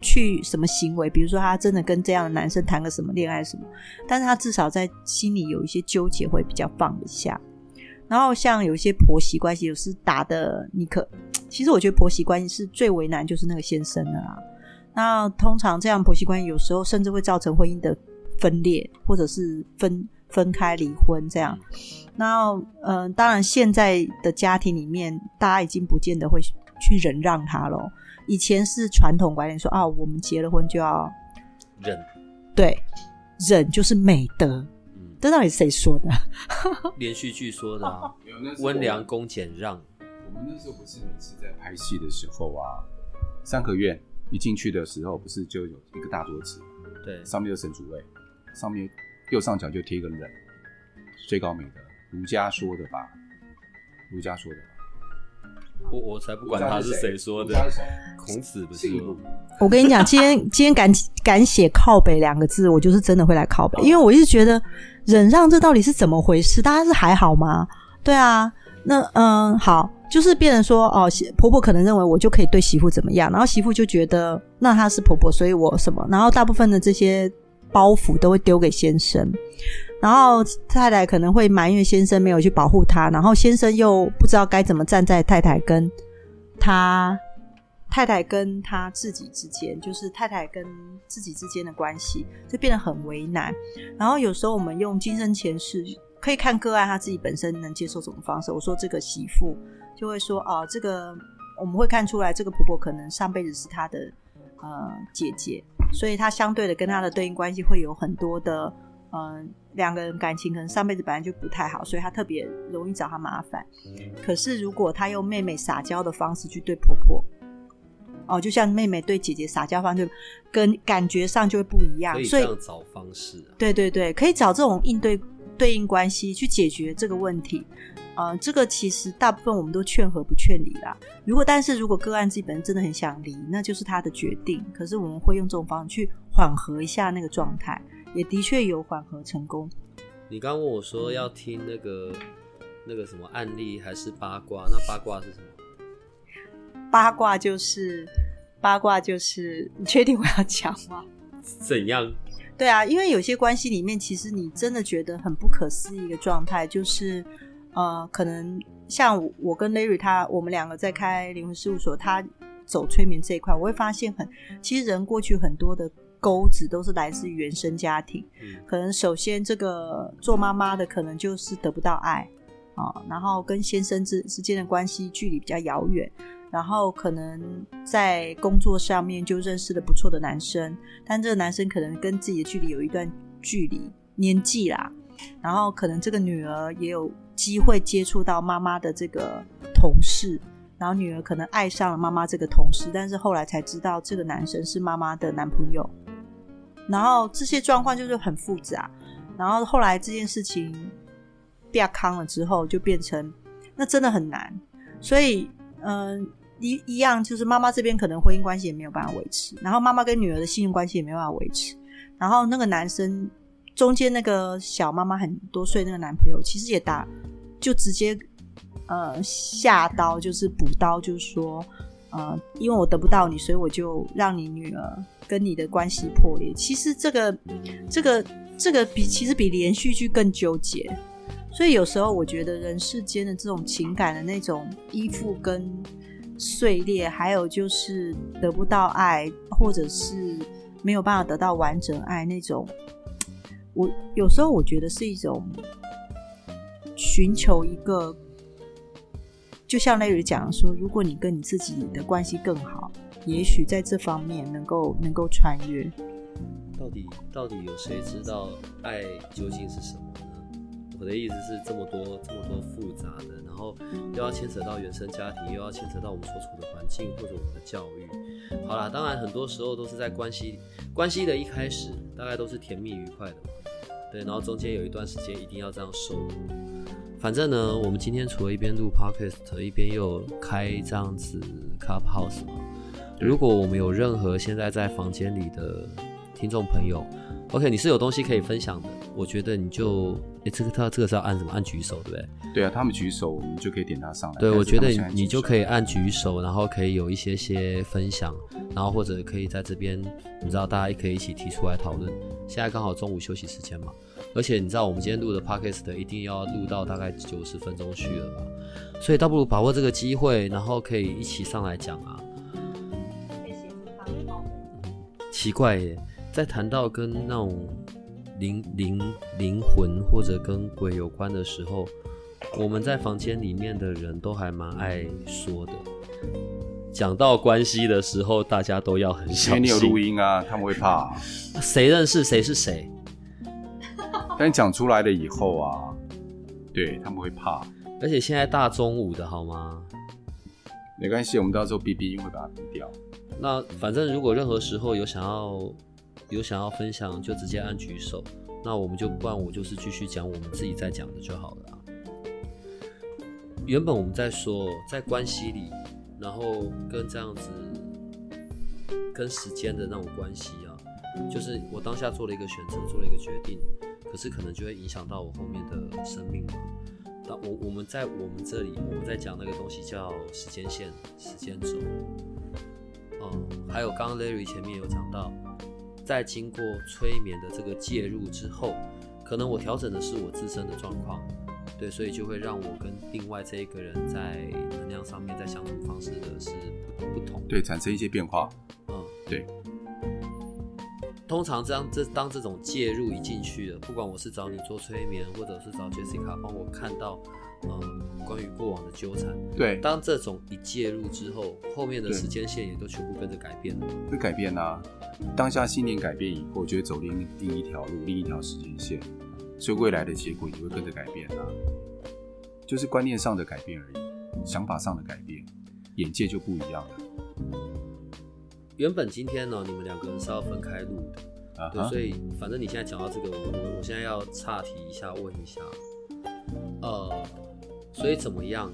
[SPEAKER 3] 去什么行为，比如说他真的跟这样的男生谈个什么恋爱什么，但是他至少在心里有一些纠结，会比较放得下。然后，像有一些婆媳关系，有时打的你可，其实我觉得婆媳关系是最为难，就是那个先生的啦。那通常这样婆媳关系，有时候甚至会造成婚姻的分裂，或者是分。分开离婚这样，然后嗯，当然现在的家庭里面，大家已经不见得会去忍让他了。以前是传统观念说啊，我们结了婚就要
[SPEAKER 1] 忍，
[SPEAKER 3] 对，忍就是美德。这到底是谁说的？
[SPEAKER 1] 连续剧说的啊。温良恭俭让。
[SPEAKER 2] 我们那时候不是每次在拍戏的时候啊，三合院一进去的时候，不是就有一个大桌子，
[SPEAKER 1] 对，
[SPEAKER 2] 上面有神主位，上面。右上角就贴一个人，最高美的，儒家说的吧？儒家说的。
[SPEAKER 1] 我我才不管他是谁说的，孔子不是。
[SPEAKER 3] 我跟你讲，今天 今天敢敢写靠北两个字，我就是真的会来靠北，因为我一直觉得忍让这到底是怎么回事？大家是还好吗？对啊，那嗯好，就是别人说哦，婆婆可能认为我就可以对媳妇怎么样，然后媳妇就觉得那她是婆婆，所以我什么，然后大部分的这些。包袱都会丢给先生，然后太太可能会埋怨先生没有去保护她，然后先生又不知道该怎么站在太太跟他太太跟他自己之间，就是太太跟自己之间的关系就变得很为难。然后有时候我们用今生前世可以看个案，他自己本身能接受什么方式。我说这个媳妇就会说哦，这个我们会看出来，这个婆婆可能上辈子是她的。呃，姐姐，所以她相对的跟她的对应关系会有很多的，嗯，两个人感情可能上辈子本来就不太好，所以她特别容易找他麻烦。可是如果她用妹妹撒娇的方式去对婆婆，哦，就像妹妹对姐姐撒娇方式跟感觉上就会不一样，所以
[SPEAKER 1] 找方式啊。
[SPEAKER 3] 对对对，可以找这种应对对应关系去解决这个问题。呃，这个其实大部分我们都劝和不劝离啦。如果但是如果个案自己本身真的很想离，那就是他的决定。可是我们会用这种方式去缓和一下那个状态，也的确有缓和成功。
[SPEAKER 1] 你刚问我说要听那个那个什么案例还是八卦？那八卦是什么？
[SPEAKER 3] 八卦就是八卦就是，你确定我要讲吗？
[SPEAKER 1] 怎样？
[SPEAKER 3] 对啊，因为有些关系里面，其实你真的觉得很不可思议一个状态，就是呃，可能像我我跟 Larry 他，我们两个在开灵魂事务所，他走催眠这一块，我会发现很，其实人过去很多的钩子都是来自于原生家庭，
[SPEAKER 1] 嗯
[SPEAKER 3] 可能首先这个做妈妈的可能就是得不到爱啊，然后跟先生之之间的关系距离比较遥远。然后可能在工作上面就认识了不错的男生，但这个男生可能跟自己的距离有一段距离年纪啦，然后可能这个女儿也有机会接触到妈妈的这个同事，然后女儿可能爱上了妈妈这个同事，但是后来才知道这个男生是妈妈的男朋友，然后这些状况就是很复杂，然后后来这件事情变康了之后，就变成那真的很难，所以嗯。一一样，就是妈妈这边可能婚姻关系也没有办法维持，然后妈妈跟女儿的信任关系也没办法维持，然后那个男生中间那个小妈妈很多岁那个男朋友，其实也打就直接呃下刀，就是补刀，就是说呃，因为我得不到你，所以我就让你女儿跟你的关系破裂。其实这个这个这个比其实比连续剧更纠结，所以有时候我觉得人世间的这种情感的那种依附跟。碎裂，还有就是得不到爱，或者是没有办法得到完整爱那种。我有时候我觉得是一种寻求一个，就像类似讲说，如果你跟你自己的关系更好，也许在这方面能够能够穿越。
[SPEAKER 1] 到底到底有谁知道爱究竟是什么呢？我的意思是这么多这么多复杂的，然后又要牵扯到原生家庭，又要牵扯到我们所处的环境或者我们的教育。好啦，当然很多时候都是在关系关系的一开始，大概都是甜蜜愉快的嘛。对，然后中间有一段时间一定要这样受。反正呢，我们今天除了一边录 podcast，一边又开这样子 clubhouse 嘛。如果我们有任何现在在房间里的听众朋友，OK，你是有东西可以分享的，我觉得你就，诶，这个他这个是要按什么？按举手，对不对？
[SPEAKER 2] 对啊，他们举手，我们就可以点他上来。
[SPEAKER 1] 对，我觉得
[SPEAKER 2] 是他们现在
[SPEAKER 1] 你就可以按举手，然后可以有一些些分享，然后或者可以在这边，你知道大家也可以一起提出来讨论。现在刚好中午休息时间嘛，而且你知道我们今天录的 podcast 一定要录到大概九十分钟去了吧，所以倒不如把握这个机会，然后可以一起上来讲啊。奇怪耶，在谈到跟那种灵灵灵魂或者跟鬼有关的时候，我们在房间里面的人都还蛮爱说的。讲到关系的时候，大家都要很
[SPEAKER 2] 因
[SPEAKER 1] 小
[SPEAKER 2] 为你有录。音啊，他们会怕、啊。
[SPEAKER 1] 谁认识谁是谁？
[SPEAKER 2] 但讲出来了以后啊，对他们会怕。
[SPEAKER 1] 而且现在大中午的好吗？
[SPEAKER 2] 没关系，我们到时候哔哔音会把它哔掉。
[SPEAKER 1] 那反正如果任何时候有想要有想要分享，就直接按举手。那我们就不然我就是继续讲我们自己在讲的就好了。原本我们在说在关系里，然后跟这样子跟时间的那种关系啊，就是我当下做了一个选择，做了一个决定，可是可能就会影响到我后面的生命嘛。那我我们在我们这里，我们在讲那个东西叫时间线、时间轴。嗯，还有刚刚 Larry 前面有讲到，在经过催眠的这个介入之后，可能我调整的是我自身的状况，对，所以就会让我跟另外这一个人在能量上面在相处方式的是不不同。
[SPEAKER 2] 对，产生一些变化。
[SPEAKER 1] 嗯，
[SPEAKER 2] 对。
[SPEAKER 1] 通常这样，这当这种介入一进去了，不管我是找你做催眠，或者是找 Jessica 帮我看到，嗯，关于过往的纠缠。
[SPEAKER 2] 对，
[SPEAKER 1] 当这种一介入之后，后面的时间线也都全部跟着改变了。
[SPEAKER 2] 会改变啊。当下信念改变以后，就会走另另一条路，另一条时间线，所以未来的结果也会跟着改变啊。就是观念上的改变而已，想法上的改变，眼界就不一样了。
[SPEAKER 1] 原本今天呢，你们两个人是要分开录的，对，
[SPEAKER 2] 啊哈
[SPEAKER 1] 所以反正你现在讲到这个，我我我现在要岔题一下，问一下，呃，所以怎么样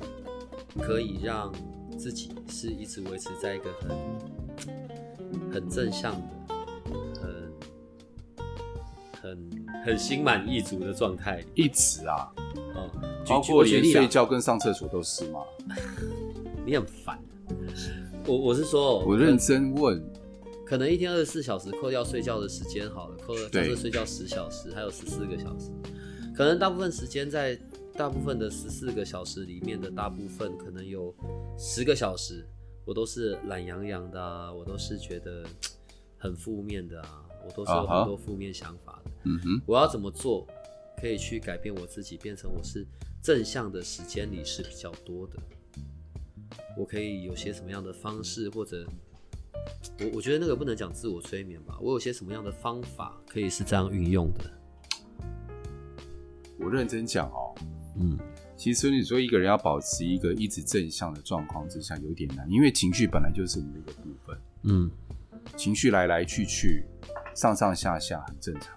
[SPEAKER 1] 可以让自己是一直维持在一个很 很正向的、很很很心满意足的状态？
[SPEAKER 2] 一直啊，
[SPEAKER 1] 哦、
[SPEAKER 2] 包括连睡觉跟上厕所都是吗？
[SPEAKER 1] 你很烦。我我是说，
[SPEAKER 2] 我认真问，
[SPEAKER 1] 可能一天二十四小时扣掉睡觉的时间好了，扣了假
[SPEAKER 2] 对
[SPEAKER 1] 设睡觉十小时，还有十四个小时，可能大部分时间在大部分的十四个小时里面的大部分，可能有十个小时，我都是懒洋洋的啊，我都是觉得很负面的啊，我都是有很多负面想法的。
[SPEAKER 2] 嗯哼，
[SPEAKER 1] 我要怎么做可以去改变我自己，变成我是正向的时间里是比较多的？我可以有些什么样的方式，或者我我觉得那个不能讲自我催眠吧，我有些什么样的方法可以是这样运用的？
[SPEAKER 2] 我认真讲哦。
[SPEAKER 1] 嗯，
[SPEAKER 2] 其实你说一个人要保持一个一直正向的状况之下有点难，因为情绪本来就是我们的一个部分，
[SPEAKER 1] 嗯
[SPEAKER 2] 情绪来来去去，上上下下很正常。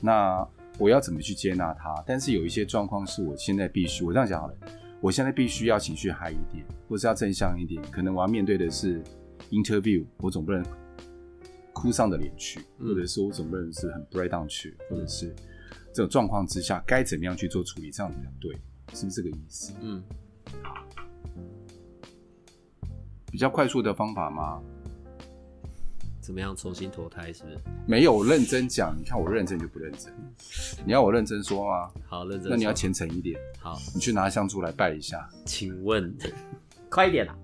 [SPEAKER 2] 那我要怎么去接纳它？但是有一些状况是我现在必须，我这样讲好了，我现在必须要情绪嗨一点，或是要正向一点。可能我要面对的是 interview，我总不能哭丧着脸去，
[SPEAKER 1] 嗯
[SPEAKER 2] 或者是我总不能是很 break down 去，或者是这种状况之下该怎么样去做处理，这样比较对，是不是这个意思？
[SPEAKER 1] 嗯，
[SPEAKER 2] 比较快速的方法吗？
[SPEAKER 1] 怎么样重新投胎？是不是？
[SPEAKER 2] 没有，我认真讲，你看我认真就不认真。你要我认真说吗？
[SPEAKER 1] 好，认真。
[SPEAKER 2] 那你要虔诚一点，
[SPEAKER 1] 好，
[SPEAKER 2] 你去拿香烛来拜一下。
[SPEAKER 1] 请问，快一点啊！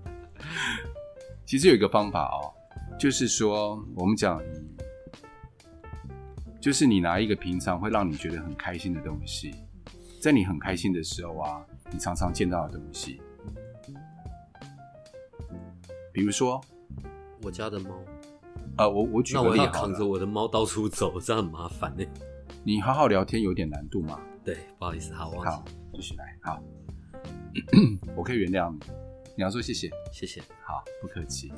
[SPEAKER 2] 其实有一个方法哦，就是说我们讲以，就是你拿一个平常会让你觉得很开心的东西，在你很开心的时候啊，你常常见到的东西，比如说，
[SPEAKER 1] 我家的猫，
[SPEAKER 2] 呃，我我举
[SPEAKER 1] 那我
[SPEAKER 2] 个例好
[SPEAKER 1] 要扛着
[SPEAKER 2] 了，
[SPEAKER 1] 我的猫到处走，这样很麻烦呢。
[SPEAKER 2] 你好好聊天有点难度嘛。
[SPEAKER 1] 对，不好意思，好，我忘
[SPEAKER 2] 好
[SPEAKER 1] 记，，
[SPEAKER 2] 继续来，好，我可以原谅你，你要说谢谢，
[SPEAKER 1] 谢谢。
[SPEAKER 2] 好，不客气。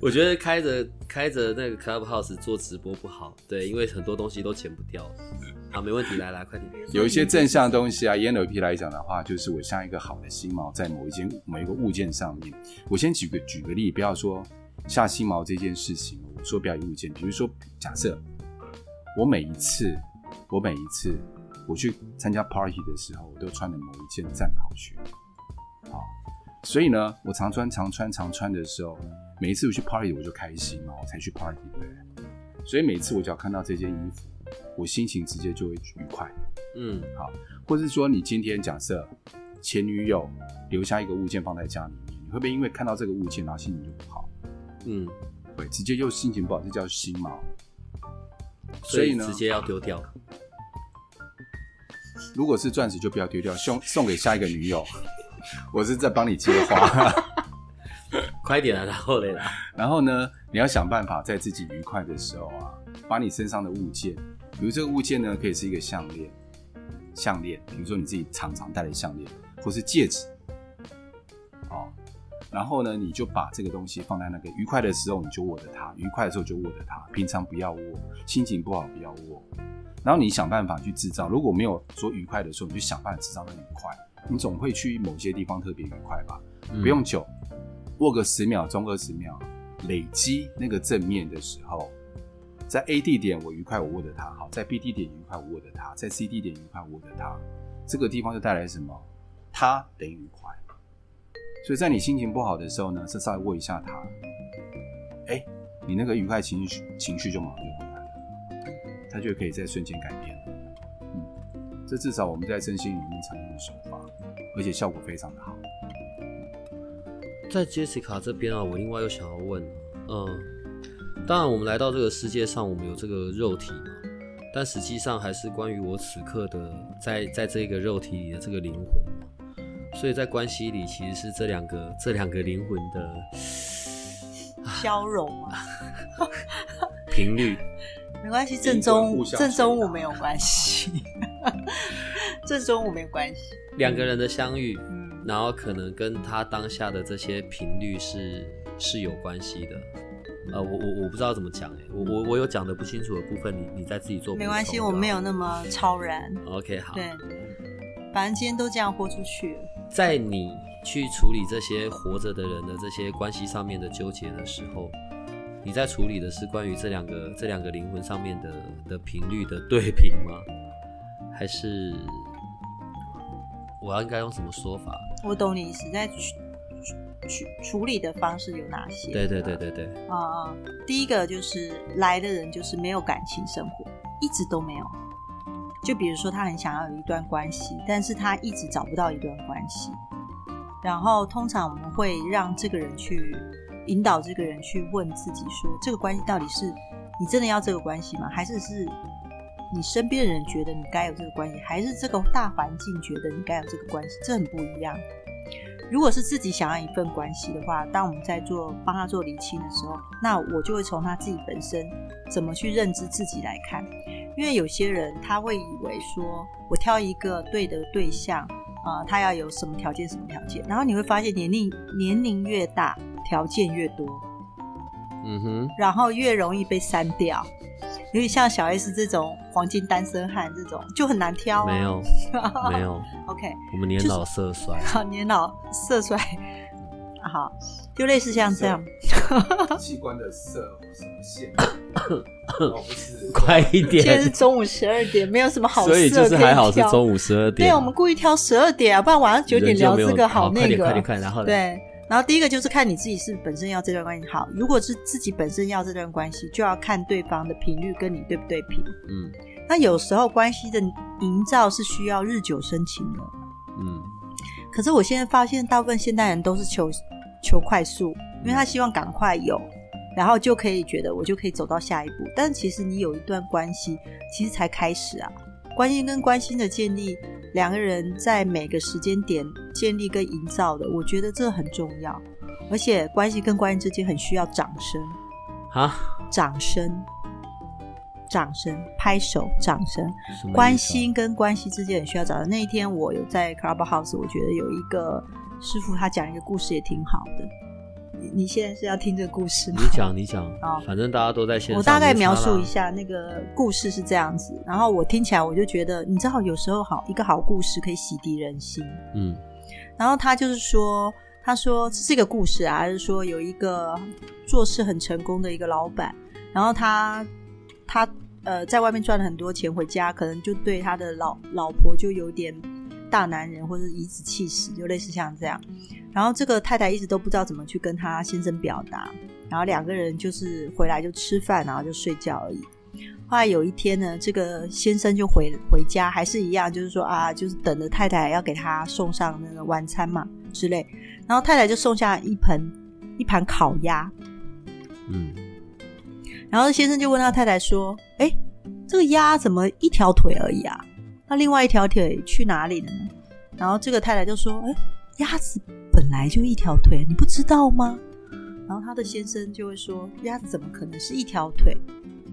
[SPEAKER 1] 我觉得开着开着那个 Clubhouse 做直播不好，对，因为很多东西都剪不掉。好，没问题，来来，快点。
[SPEAKER 2] 有一些正向的东西啊，以 NLP 来讲的话，就是我像一个好的心锚在某一件某一个物件上面。我先举个举个例，不要说下心锚这件事情，我说不要以物件，比如说假设我每一次我每一次我去参加 party 的时候，我都穿了某一件战袍靴，好，所以呢，我常穿常穿常穿的时候，每一次我去 party 我就开心嘛，我才去 party，对？所以每次我只要看到这件衣服，我心情直接就会愉快。
[SPEAKER 1] 嗯好
[SPEAKER 2] 或是说你今天假设前女友留下一个物件放在家里面，你会不会因为看到这个物件，然后心情就不好？
[SPEAKER 1] 嗯，
[SPEAKER 2] 会直接又心情不好，这叫心锚。
[SPEAKER 1] 所
[SPEAKER 2] 所以呢
[SPEAKER 1] 直接要丢掉。
[SPEAKER 2] 如果是钻石就不要丢掉，送送给下一个女友。我是在帮你接花。
[SPEAKER 1] 快点啊，然后嘞。
[SPEAKER 2] 然后呢，你要想办法在自己愉快的时候啊，把你身上的物件，比如这个物件呢，可以是一个项链，项链，比如说你自己常常戴的项链，或是戒指，哦，然后呢，你就把这个东西放在那个愉快的时候你就握着它，愉快的时候就握着它，平常不要握，心情不好不要握，然后你想办法去制造，如果没有说愉快的时候，你就想办法制造那个愉快，你总会去某些地方特别愉快吧，不用久，握个十秒钟、二十秒，累积那个正面的时候，在 A 地点我愉快，我握着它；好，在 B 地点愉快，我握着它；在 C 地点愉快，我握着它。这个地方就带来什么？它等于愉快。所以在你心情不好的时候呢，是稍微握一下它，哎，你那个愉快情绪情绪就马上就回来了，它就可以在瞬间改变。嗯，这至少我们在真心里面常用的手法，而且效果非常的好。
[SPEAKER 1] 在 Jessica 这边啊，我另外又想要问，嗯，当然我们来到这个世界上，我们有这个肉体嘛，但实际上还是关于我此刻的在在这个肉体里的这个灵魂嘛，所以在关系里其实是这两个这两个灵魂的
[SPEAKER 3] 消融啊，
[SPEAKER 1] 频率。
[SPEAKER 3] 没关系，正中正中午没有关系，正中午没有关系。
[SPEAKER 1] 两个人的相遇，
[SPEAKER 3] 嗯，
[SPEAKER 1] 然后可能跟他当下的这些频率是是有关系的。呃，我我我不知道怎么讲哎，我我我有讲的不清楚的部分，你你再自己做。
[SPEAKER 3] 没关系，我没有那么超然。
[SPEAKER 1] OK，好。
[SPEAKER 3] 对，反正今天都这样豁出去了。
[SPEAKER 1] 在你去处理这些活着的人的这些关系上面的纠结的时候，你在处理的是关于这两个这两个灵魂上面的的频率的对频吗？还是我要应该用什么说法？
[SPEAKER 3] 我懂你意思，在处处处理的方式有哪些？
[SPEAKER 1] 对对对对对，
[SPEAKER 3] 啊啊、第一个就是来的人就是没有感情生活，一直都没有。就比如说他很想要有一段关系，但是他一直找不到一段关系。然后通常我们会让这个人去引导这个人去问自己说，这个关系到底是你真的要这个关系吗？还是是你身边的人觉得你该有这个关系，还是这个大环境觉得你该有这个关系？这很不一样。如果是自己想要一份关系的话，当我们在做帮他做厘清的时候，那我就会从他自己本身怎么去认知自己来看。因为有些人他会以为说，我挑一个对的对象啊、呃他要有什么条件什么条件，然后你会发现年龄年龄越大，条件越多，
[SPEAKER 1] 嗯哼，
[SPEAKER 3] 然后越容易被删掉。尤其像小 S 这种黄金单身汉这种就很难挑、啊。
[SPEAKER 1] 没有 没有
[SPEAKER 3] ，OK，
[SPEAKER 1] 我们年老色衰，
[SPEAKER 3] 好年老色衰，好，就类似像这样。
[SPEAKER 2] 器官的色什么线？哦，不是，
[SPEAKER 1] 快一点
[SPEAKER 3] 现在是。中午十二点，没有什么好色
[SPEAKER 1] 所以就是还好是中午十二点。
[SPEAKER 3] 对，我们故意挑十二点啊，不然晚上九点聊这个
[SPEAKER 1] 好
[SPEAKER 3] 那个。
[SPEAKER 1] 快点快点快点，然后呢，
[SPEAKER 3] 对，然后第一个就是看你自己是本身要这段关系好，如果是自己本身要这段关系，就要看对方的频率跟你对不对频。
[SPEAKER 1] 嗯
[SPEAKER 3] 那有时候关系的营造是需要日久生情的，
[SPEAKER 1] 嗯，
[SPEAKER 3] 可是我现在发现，大部分现代人都是求求快速，因为他希望赶快有，然后就可以觉得我就可以走到下一步。但其实你有一段关系，其实才开始啊。关心跟关心的建立，两个人在每个时间点建立跟营造的，我觉得这很重要。而且关系跟关系之间很需要掌声，
[SPEAKER 1] 啊，
[SPEAKER 3] 掌声，掌声，拍手，掌声。关心跟关系之间很需要找到。那一天我有在 Clubhouse，我觉得有一个师傅他讲一个故事也挺好的。你你现在是要听这个故事吗？
[SPEAKER 1] 你讲你讲
[SPEAKER 3] 哦，
[SPEAKER 1] 反正大家都在线上。
[SPEAKER 3] 我大概描述一。下那个故事是这样子，然后我听起来我就觉得，你知道有时候好一个好故事可以洗涤人心。
[SPEAKER 1] 嗯
[SPEAKER 3] 然后他就是说，他说这是一个故事啊，就是说有一个做事很成功的一个老板，然后他他呃在外面赚了很多钱回家，可能就对他的老老婆就有点大男人或者颐指气使，就类似像这样。然后这个太太一直都不知道怎么去跟他先生表达，然后两个人就是回来就吃饭，然后就睡觉而已。后来有一天呢，这个先生就回回家，还是一样，就是说啊，就是等着太太要给他送上那个晚餐嘛之类。然后太太就送下一盆一盘烤鸭，
[SPEAKER 1] 嗯，
[SPEAKER 3] 然后先生就问他太太说：“哎，这个鸭怎么一条腿而已啊？那另外一条腿去哪里了呢？”然后这个太太就说：“哎，鸭子本来就一条腿，你不知道吗？”然后他的先生就会说：“鸭子怎么可能是一条腿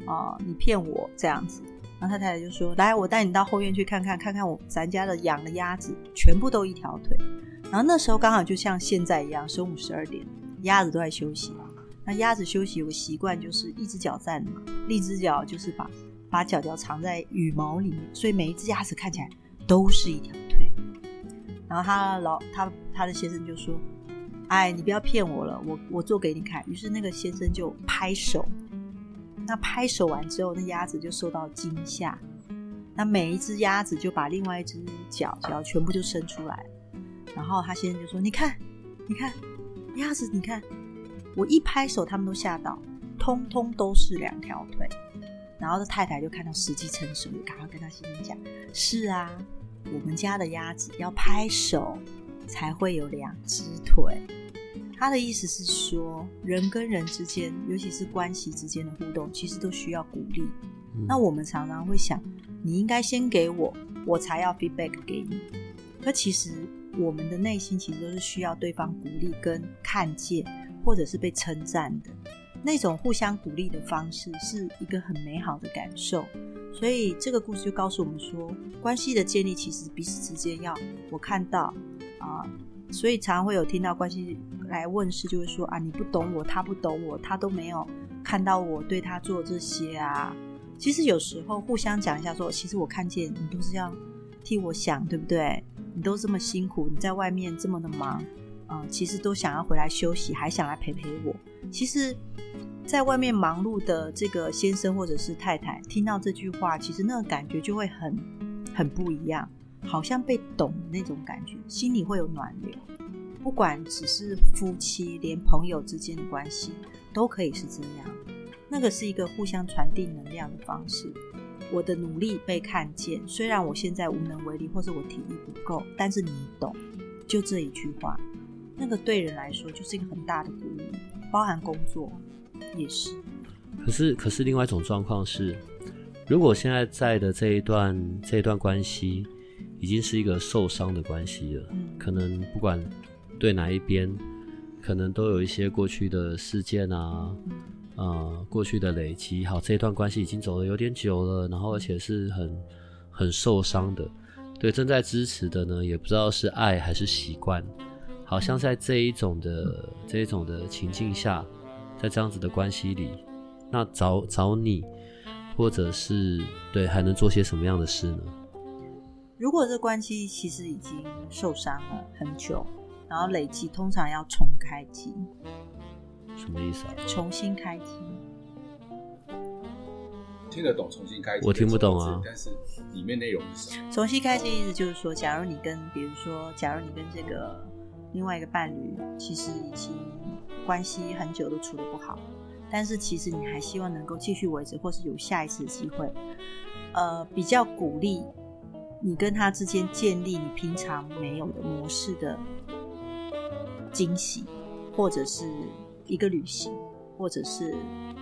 [SPEAKER 3] 啊、你骗我这样子。”然后他太太就说：“来，我带你到后院去看看，看看我咱家的养的鸭子全部都一条腿。”然后那时候刚好就像现在一样，中午十二点，鸭子都在休息。那鸭子休息有个习惯，就是一只脚站嘛，另一只脚就是把把脚脚藏在羽毛里面，所以每一只鸭子看起来都是一条腿。然后他老他他的先生就说：“哎，你不要骗我了，我我做给你看。”于是那个先生就拍手，那拍手完之后，那鸭子就受到惊吓，那每一只鸭子就把另外一只脚脚全部就伸出来，然后他先生就说：“你看，你看，鸭子，你看。”我一拍手，他们都吓到，通通都是两条腿。然后这太太就看到时机成熟，就赶快跟他先生讲：“是啊，我们家的鸭子要拍手才会有两只腿。”他的意思是说，人跟人之间，尤其是关系之间的互动，其实都需要鼓励。
[SPEAKER 1] 嗯
[SPEAKER 3] 那我们常常会想，你应该先给我，我才要 feedback 给你。可其实我们的内心其实都是需要对方鼓励跟看见，或者是被称赞的。那种互相鼓励的方式是一个很美好的感受。所以这个故事就告诉我们说，关系的建立其实彼此之间要我看到啊、所以常会有听到关系来问事，就会说啊，你不懂我，他不懂我，他都没有看到我对他做这些啊。其实有时候互相讲一下，说其实我看见你都是要替我想，对不对？你都这么辛苦，你在外面这么的忙，啊、其实都想要回来休息，还想来陪陪我。其实，在外面忙碌的这个先生或者是太太，听到这句话，其实那个感觉就会很很不一样，好像被懂的那种感觉，心里会有暖流。不管只是夫妻，连朋友之间的关系都可以是这样。那个是一个互相传递能量的方式。我的努力被看见，虽然我现在无能为力，或者我体力不够，但是你懂，就这一句话，那个对人来说就是一个很大的鼓励，包含工作也是。
[SPEAKER 1] 可是，可是另外一种状况是，如果现在在的这一段这一段关系已经是一个受伤的关系了，
[SPEAKER 3] 嗯
[SPEAKER 1] 可能不管对哪一边，可能都有一些过去的事件啊，呃，过去的累积。好，这一段关系已经走了有点久了，然后而且是很很受伤的。对，正在支持的呢，也不知道是爱还是习惯。好像在这一种的这一种的情境下，在这样子的关系里，那找找你，或者是对，还能做些什么样的事呢？
[SPEAKER 3] 如果这关系其实已经受伤了很久，然后累积，通常要重开机，
[SPEAKER 1] 什么意思啊？
[SPEAKER 3] 重新开机。
[SPEAKER 2] 听得懂重新开机，
[SPEAKER 1] 我听不懂啊
[SPEAKER 2] 但是里面内容是什么？
[SPEAKER 3] 重新开机意思就是说，假如你跟，比如说，假如你跟这个另外一个伴侣，其实已经关系很久都处得不好，但是其实你还希望能够继续维持，或是有下一次的机会，呃，比较鼓励你跟他之间建立你平常没有的模式的惊喜，或者是一个旅行，或者是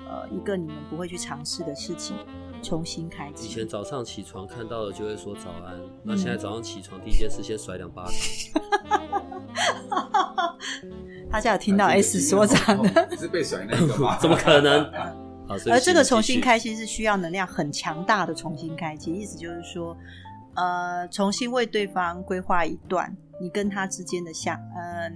[SPEAKER 3] 呃一个你们不会去尝试的事情，重新开
[SPEAKER 1] 启
[SPEAKER 3] 以。
[SPEAKER 1] 前早上起床看到了就会说早安，那现在早上起床第一件事先甩两巴掌。
[SPEAKER 3] 大家有听到 S 所长的。
[SPEAKER 2] 你是被甩那个吗？
[SPEAKER 1] 怎么可能？
[SPEAKER 3] 而这个重新开心是需要能量很强大的重新开启，意思就是说，呃，重新为对方规划一段你跟他之间的相，嗯、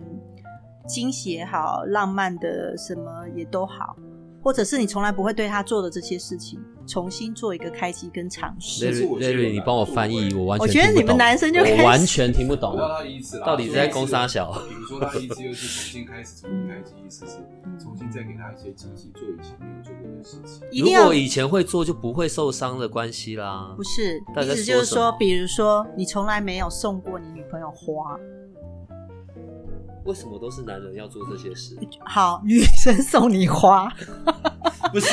[SPEAKER 3] 惊喜也好，浪漫的什么也都好，或者是你从来不会对他做的这些事情，重新做一个开机跟尝试。
[SPEAKER 2] 但是我
[SPEAKER 1] Larry
[SPEAKER 2] 觉得
[SPEAKER 1] Larry，你帮我翻译，我完全
[SPEAKER 3] 我觉得你们
[SPEAKER 1] 听不懂
[SPEAKER 3] 男生就
[SPEAKER 1] 我完全听不懂
[SPEAKER 2] 我知。道他的意思啦。
[SPEAKER 1] 到底在攻杀小
[SPEAKER 2] 比如说他的意思就是重新开始，重新开机，意思是重新再给他一些惊喜，做以前没有做过的事情。
[SPEAKER 3] 一定要
[SPEAKER 1] 如果以前会做，就不会受伤的关系啦
[SPEAKER 3] 不。是，意思就是说，比如说你从来没有送过你女朋友花，
[SPEAKER 1] 为什么都是男人要做这些事？
[SPEAKER 3] 好，女生送你花
[SPEAKER 1] 不是，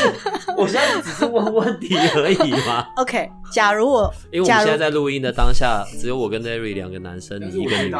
[SPEAKER 1] 我现在只是问问题而已嘛。
[SPEAKER 3] OK。假如我，
[SPEAKER 1] 因为我们现在在录音的当下，只有我跟 Larry 两个男生，你一个女的。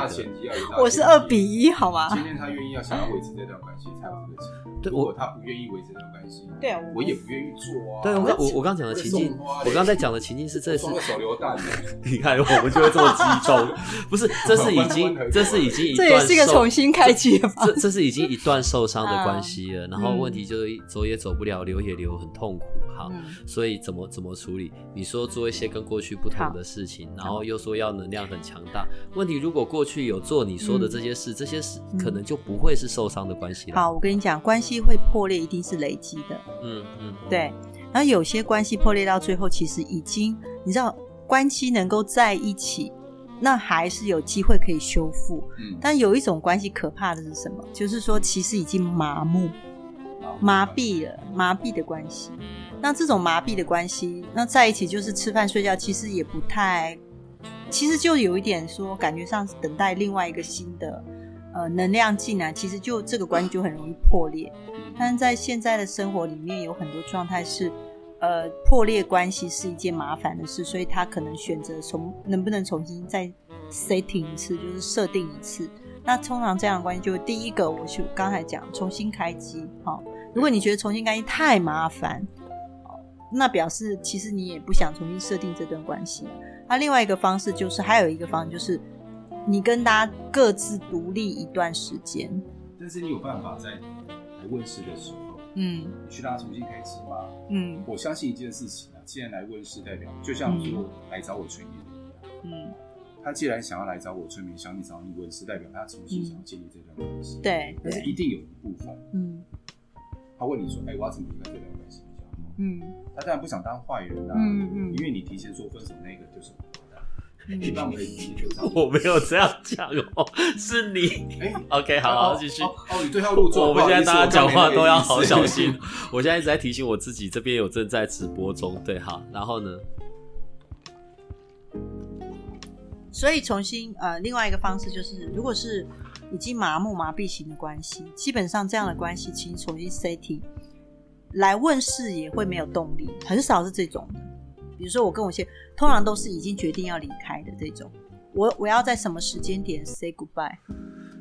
[SPEAKER 3] 我是二比一，好吗？
[SPEAKER 2] 今天他愿意要想要维持这段关系，才有这个情况。
[SPEAKER 1] 对
[SPEAKER 2] 如果他不愿意维持这段关系，
[SPEAKER 3] 对啊
[SPEAKER 2] 我也不愿意做啊。
[SPEAKER 1] 对，我刚我我刚讲的情境，我刚刚在讲的情境是，这是
[SPEAKER 2] 手榴弹，
[SPEAKER 1] 你看我们就会这么激动，不是，这是已经，这是已经一段
[SPEAKER 3] 这也是一个重新开机
[SPEAKER 1] 这这是已经一段受伤的关系了，然后
[SPEAKER 3] 嗯
[SPEAKER 1] 问题就是走也走不了，留也留，很痛苦。好，
[SPEAKER 3] 嗯
[SPEAKER 1] 所以怎么怎么处理？你说做一些跟过去不同的事情，然后又说要能量很强大。问题如果过去有做你说的这些事，这些事
[SPEAKER 3] 嗯
[SPEAKER 1] 可能就不会是受伤的关系了。
[SPEAKER 3] 好，我跟你讲，关系会破裂一定是累积的，
[SPEAKER 1] 嗯嗯，
[SPEAKER 3] 对。然后有些关系破裂到最后，其实已经你知道，关系能够在一起，那还是有机会可以修复。
[SPEAKER 2] 嗯，
[SPEAKER 3] 但有一种关系可怕的是什么？就是说，其实已经麻木、麻痹了，麻痹的关系。那这种麻痹的关系，那在一起就是吃饭睡觉，其实也不太，其实就有一点说，感觉上等待另外一个新的呃能量进来，其实就这个关系就很容易破裂。但在现在的生活里面，有很多状态是，呃，破裂关系是一件麻烦的事，所以他可能选择重能不能重新再 setting 一次，就是设定一次。那通常这样的关系，就第一个，我就刚才讲重新开机，好、如果你觉得重新开机太麻烦，那表示其实你也不想重新设定这段关系。那另外一个方式就是，还有一个方式就是，你跟大家各自独立一段时间，
[SPEAKER 2] 但是你有办法在来问世的时候，
[SPEAKER 3] 嗯
[SPEAKER 2] 你去让他重新开始吗？
[SPEAKER 3] 嗯
[SPEAKER 2] 我相信一件事情啊，既然来问世，代表就像说来找我催眠的一样，
[SPEAKER 3] 嗯
[SPEAKER 2] 他既然想要来找我催眠，想你找你问，是代表他重新想要建立这段关系。
[SPEAKER 3] 对
[SPEAKER 2] 但是，一定有一部分，
[SPEAKER 3] 嗯
[SPEAKER 2] 他问你说：“哎、我要怎么离开这段关系比较好？”
[SPEAKER 3] 嗯
[SPEAKER 2] 他当然不想当坏人啊，
[SPEAKER 3] 嗯嗯
[SPEAKER 2] 因为你提前说分手那个就是我的，
[SPEAKER 3] 嗯
[SPEAKER 2] 一般我们可以提前说
[SPEAKER 1] 我没有这样讲哦，是你。
[SPEAKER 2] 哎、
[SPEAKER 1] OK，好，好，继续。
[SPEAKER 2] 哦哦，你对号入座。
[SPEAKER 1] 我们现在大家讲话都要好小
[SPEAKER 2] 心。
[SPEAKER 1] 我现在一直在提醒我自己，这边有正在直播中。对，好，然后呢？
[SPEAKER 3] 所以重新呃，另外一个方式就是，如果是已经麻木麻痹型的关系，基本上这样的关系，请重新 setting 来问世也会没有动力，很少是这种的。比如说我跟我先，通常都是已经决定要离开的这种，我我要在什么时间点 say goodbye。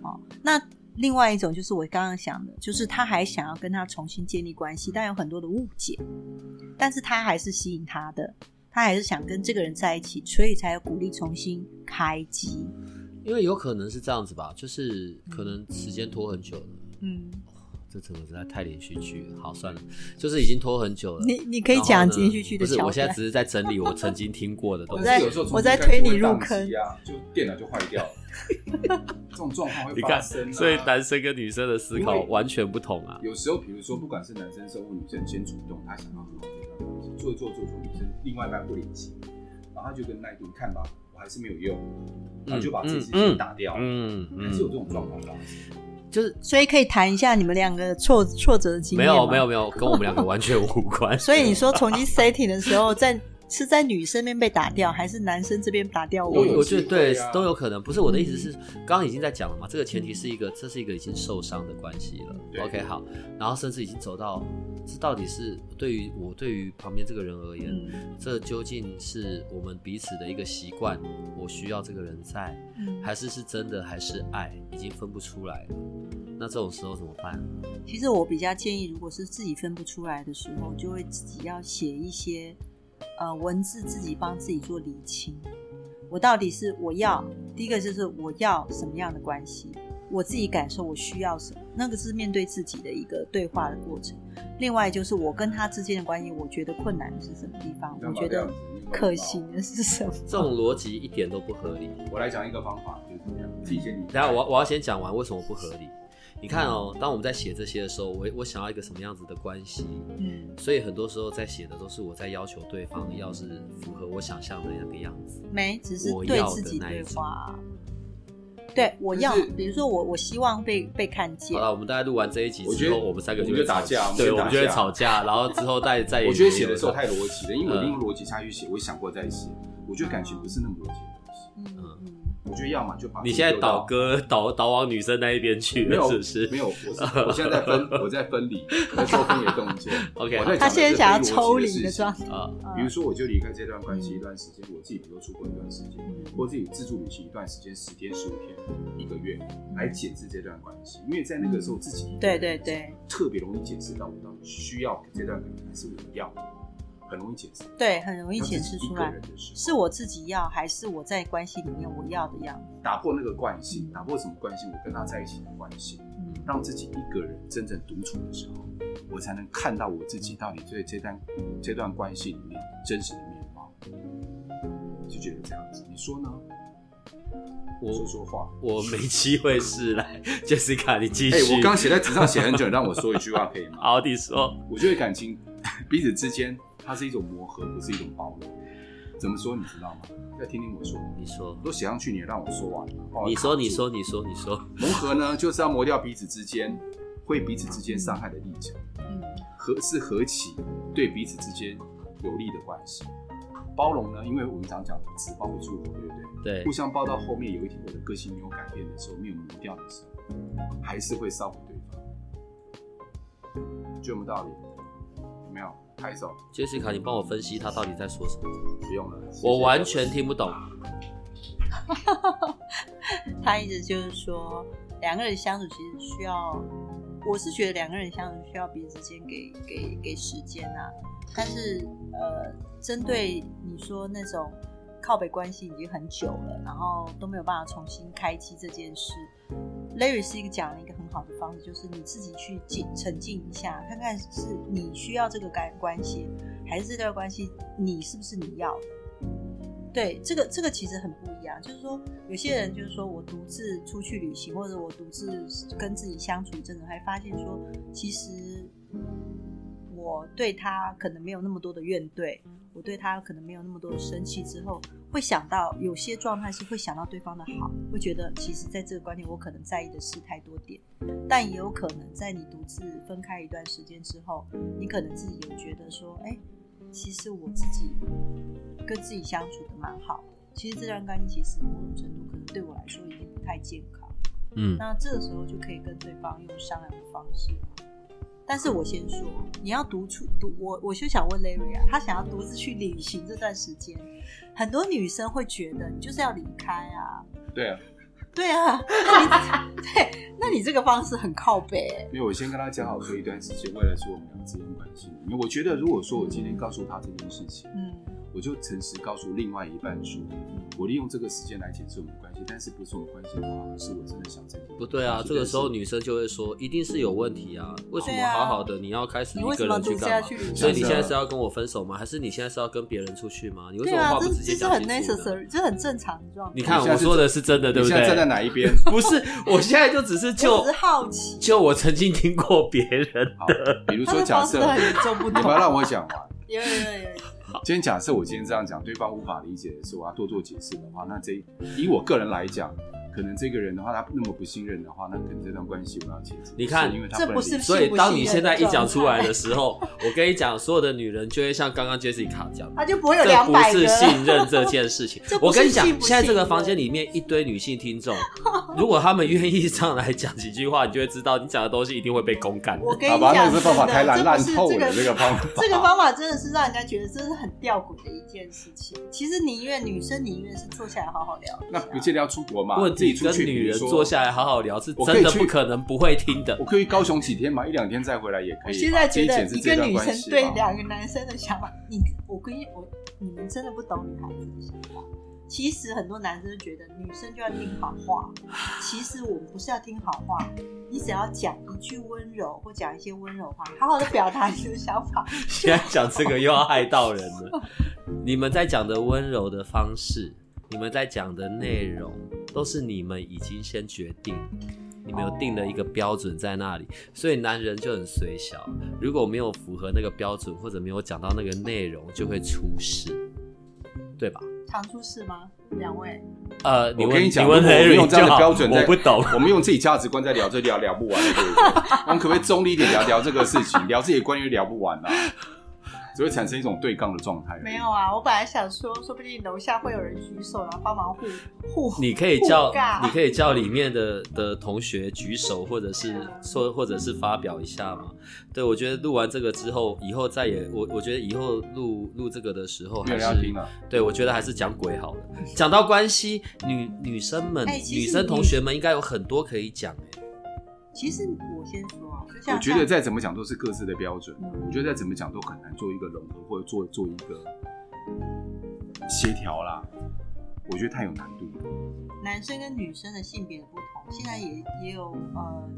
[SPEAKER 3] 哦，那另外一种就是我刚刚想的，就是他还想要跟他重新建立关系，但有很多的误解，但是他还是吸引他的，他还是想跟这个人在一起，所以才有鼓励重新开机。
[SPEAKER 1] 因为有可能是这样子吧，就是可能时间拖很久了。
[SPEAKER 3] 嗯，
[SPEAKER 1] 这整个实在太连续剧了。好，算了，就是已经拖很久了。
[SPEAKER 3] 你你可以讲连续剧的
[SPEAKER 1] 不是，我现在只是在整理我曾经听过的东
[SPEAKER 3] 我
[SPEAKER 1] 西。
[SPEAKER 3] 我在
[SPEAKER 2] 开就会
[SPEAKER 3] 推你入
[SPEAKER 2] 宕机啊，就电脑就坏掉了。这种状况会发生、啊。
[SPEAKER 1] 所以男生跟女生的思考完全不同啊。
[SPEAKER 2] 有时候，比如说，不管是男生生或女生先主动，他想要和好这段关系，做一做做做，女生另外一半不领情，然后他就跟那一你看吧，我还是没有用，他就把自己打掉，
[SPEAKER 1] 嗯
[SPEAKER 2] 还是有这种状况发生。
[SPEAKER 1] 就是
[SPEAKER 3] 所以可以谈一下你们两个挫挫折的经
[SPEAKER 1] 没
[SPEAKER 3] 验没
[SPEAKER 1] 有没有没有，跟我们两个完全无关。
[SPEAKER 3] 所以你说重新 setting 的时候，在是在女生那边被打掉，还是男生这边打掉我？
[SPEAKER 1] 我我觉得对都有可能，不是我的意思是，刚刚已经在讲了嘛，这个前提是一个，这是一个已经受伤的关系了。OK，好，然后甚至已经走到，这到底是对于我对于旁边这个人而言，
[SPEAKER 3] 嗯
[SPEAKER 1] 这究竟是我们彼此的一个习惯，我需要这个人在，
[SPEAKER 3] 嗯，
[SPEAKER 1] 还是是真的还是爱，已经分不出来了。那这种时候怎么办？
[SPEAKER 3] 其实我比较建议，如果是自己分不出来的时候，就会自己要写一些呃文字，自己帮自己做理清。我到底是我要第一个就是我要什么样的关系，我自己感受我需要什么，那个是面对自己的一个对话的过程。另外就是我跟他之间的关系，我觉得困难的是什么地方，我觉得可行的是什么。
[SPEAKER 1] 这种逻辑一点都不合理。
[SPEAKER 2] 我来讲一个方法，就是怎么样，自己先理解。
[SPEAKER 1] 等下我我要先讲完为什么不合理。你看哦，当我们在写这些的时候，我我想要一个什么样子的关系，
[SPEAKER 3] 嗯，
[SPEAKER 1] 所以很多时候在写的都是我在要求对方要是符合我想象的那个样子。
[SPEAKER 3] 没，只是
[SPEAKER 1] 我要的
[SPEAKER 3] 对自己对话。对，我要，比如说我我希望被被看见
[SPEAKER 1] 好。了，我们大概录完这一集
[SPEAKER 2] 我觉得
[SPEAKER 1] 之后，我们三个
[SPEAKER 2] 我们
[SPEAKER 1] 会
[SPEAKER 2] 打架
[SPEAKER 1] 对，我们就会吵架，然后之后再再
[SPEAKER 2] 我觉得写的时候太逻辑了，因为我用逻辑下去写，我想过再写。我觉得感情不是那么逻辑的东西。
[SPEAKER 3] 嗯嗯，
[SPEAKER 2] 我觉得要么就把
[SPEAKER 1] 你现在
[SPEAKER 2] 自己丢到
[SPEAKER 1] 导歌导导往女生那一边去了，
[SPEAKER 2] 没有
[SPEAKER 1] 是不是？
[SPEAKER 2] 没有，我是 我现在在分，我在分离，我在做分离的动作。
[SPEAKER 1] OK，
[SPEAKER 3] 他现在想要抽离的状态。
[SPEAKER 1] 啊，
[SPEAKER 2] 比如说，我就离开这段关系
[SPEAKER 3] 嗯
[SPEAKER 2] 一段时间，我自己比如说出国一段时间，或自己自助旅行一段时间，十天、十五天、一个月，来解释这段关系。因为在那个时候自己
[SPEAKER 3] 对对对
[SPEAKER 2] 特别容易解释到我到底需要这段感情还是我要，很容易解释，
[SPEAKER 3] 对，很容易解释出来是我自己要，还是我在关系里面我要的样子。
[SPEAKER 2] 打破那个惯性，打破什么惯性？我跟他在一起的惯性，
[SPEAKER 3] 嗯
[SPEAKER 2] 让自己一个人真正独处的时候，我才能看到我自己到底对这段这段关系里面真实的面貌。就觉得这样子，你说呢？
[SPEAKER 1] 我
[SPEAKER 2] 说说话。
[SPEAKER 1] 我没机会是来，Jessica，你继
[SPEAKER 2] 哎、
[SPEAKER 1] 续。
[SPEAKER 2] 我刚写在纸上写很久，你让我说一句话可以吗？
[SPEAKER 1] 好，你说，
[SPEAKER 2] 我觉得感情彼此之间，它是一种磨合，不是一种包容。怎么说？你知道吗？要听听我说。
[SPEAKER 1] 你说，
[SPEAKER 2] 都写上去，你也让我说完嘛。帮我
[SPEAKER 1] 你说，你说，你说，你说，
[SPEAKER 2] 磨合呢，就是要磨掉彼此之间会彼此之间伤害的立场，
[SPEAKER 3] 嗯
[SPEAKER 2] 合是合起对彼此之间有利的关系。包容呢，因为我们常讲纸包不住火，对不对？
[SPEAKER 1] 对
[SPEAKER 2] 互，相包到后面，有一天我的个性没有改变的时候，没有磨掉的时候，还是会烧毁对方。就有没有道理？有没有？拍手
[SPEAKER 1] ，Jessica，你帮我分析他到底在说什么？
[SPEAKER 2] 不用了。
[SPEAKER 1] 我完全听不懂。
[SPEAKER 3] 他意思就是说，两个人相处其实需要，我是觉得两个人相处需要彼此间给给给时间啊。但是呃，针对你说那种靠北关系已经很久了，然后都没有办法重新开机这件事，Larry 是一个讲了一个很好的方式，就是你自己去静沉静一下，看看是你需要这个感关系，还是这段关系你是不是你要的。对，这个这个其实很不一样。就是说，有些人就是说我独自出去旅行，或者我独自跟自己相处一阵子，还发现说，其实我对他可能没有那么多的怨怼，我对他可能没有那么多的生气。之后会想到有些状态是会想到对方的好，会觉得其实在这个观念我可能在意的事太多点，但也有可能在你独自分开一段时间之后，你可能自己有觉得说，哎。其实我自己跟自己相处的蛮好的。其实这段关系其实某种程度可能对我来说已经不太健康。
[SPEAKER 1] 嗯，
[SPEAKER 3] 那这个时候就可以跟对方用商量的方式。但是我先说，你要独处独我，我就想问 Larry 啊，他想要独自去旅行这段时间，很多女生会觉得你就是要离开啊。
[SPEAKER 2] 对啊。
[SPEAKER 3] 对啊，那你 对，那你这个方式很靠背。
[SPEAKER 2] 因为我先跟他讲好，说一段时间，未来是我们俩之间关系。因为我觉得，如果说我今天告诉他这件事情，嗯。我就诚实告诉另外一半说，我利用这个时间来解释我们关系，但是不是我们关系不好，是我真的想这
[SPEAKER 1] 不对啊，这个时候女生就会说，一定是有问题啊！为什么好好的你要开始一个人去干嘛？所以你现在是要跟我分手吗？还是你现在是要跟别人出去吗？你为什么话不直接讲清楚？
[SPEAKER 3] 这很 necessary，这很正常的状态。
[SPEAKER 1] 你看我说的是真的，对不对？
[SPEAKER 2] 现在站在哪一边？
[SPEAKER 1] 不是，我现在就只是就
[SPEAKER 3] 好奇，
[SPEAKER 1] 就我曾经听过别人的，
[SPEAKER 2] 比如说假设，
[SPEAKER 3] 你
[SPEAKER 2] 不要让我讲完。
[SPEAKER 3] 有有有。
[SPEAKER 2] 今天假设我今天这样讲，对方无法理解的时候，我要多做解释的话，那这以我个人来讲。可能这个人的话，他那么不信任的话，那可能这段关系我要切止。
[SPEAKER 1] 你看，
[SPEAKER 2] 因为他
[SPEAKER 3] 不是，
[SPEAKER 1] 所以当你现在一讲出来的时候，我跟你讲，所有的女人就会像刚刚 Jessica 讲，
[SPEAKER 3] 她就不会有两百
[SPEAKER 1] 个。不是信任这件事情。我跟你讲，现在这个房间里面一堆女性听众，如果他们愿意上来讲几句话，你就会知道你讲的东西一定会被公干。
[SPEAKER 3] 我跟你讲，
[SPEAKER 2] 这个方法太烂烂透了。
[SPEAKER 3] 这
[SPEAKER 2] 个方法，
[SPEAKER 3] 这个方法真的是让人家觉得这是很吊诡的一件事情。其实宁愿女生宁愿是坐下来好好聊。
[SPEAKER 2] 那不见得要出国嘛？
[SPEAKER 1] 问
[SPEAKER 2] 自己出去，
[SPEAKER 1] 女人。坐下来好好聊，是真的不可能不会听的。
[SPEAKER 2] 我可以高雄几天嘛，一两天再回来也可以。
[SPEAKER 3] 现在觉得一个女生对两个男生的想法，你我跟你我你们真的不懂女孩子的想法。其实很多男生觉得女生就要听好话，其实我们不是要听好话，你只要讲一句温柔或讲一些温柔话，好好的表达你的想法。
[SPEAKER 1] 现在讲这个又要害到人了。你们在讲的温柔的方式，你们在讲的内容。都是你们已经先决定，你们有定了一个标准在那里，所以男人就很随小。如果没有符合那个标准，或者没有讲到那个内容，就会出事，对吧？
[SPEAKER 3] 常出事吗？两位？
[SPEAKER 1] 呃，
[SPEAKER 2] 我跟你讲，
[SPEAKER 1] 我们
[SPEAKER 2] 用这样的标准，
[SPEAKER 1] 我不懂。
[SPEAKER 2] 我们用自己价值观在聊，这聊聊不完的，对不对？我们可不可以中立一点聊聊这个事情？聊这些关于聊不完啊。只会产生一种对杠的状态。
[SPEAKER 3] 没有啊，我本来想说，说不定楼下会有人举手，然后帮忙护护。
[SPEAKER 1] 你可以叫，你可以叫里面的的同学举手，或者是说，或者是发表一下嘛。对，我觉得录完这个之后，以后再也我，我觉得以后录录这个的时候，还是对，我觉得还是讲鬼好了。讲到关系，女女生们、女生同学们应该有很多可以讲哎。
[SPEAKER 3] 其实我先说。
[SPEAKER 2] 我觉得再怎么讲都是各自的标准，我觉得再怎么讲都很难做一个融合或者做做一个协调啦。我觉得太有难度了。
[SPEAKER 3] 男生跟女生的性别的不同，现在也也有呃，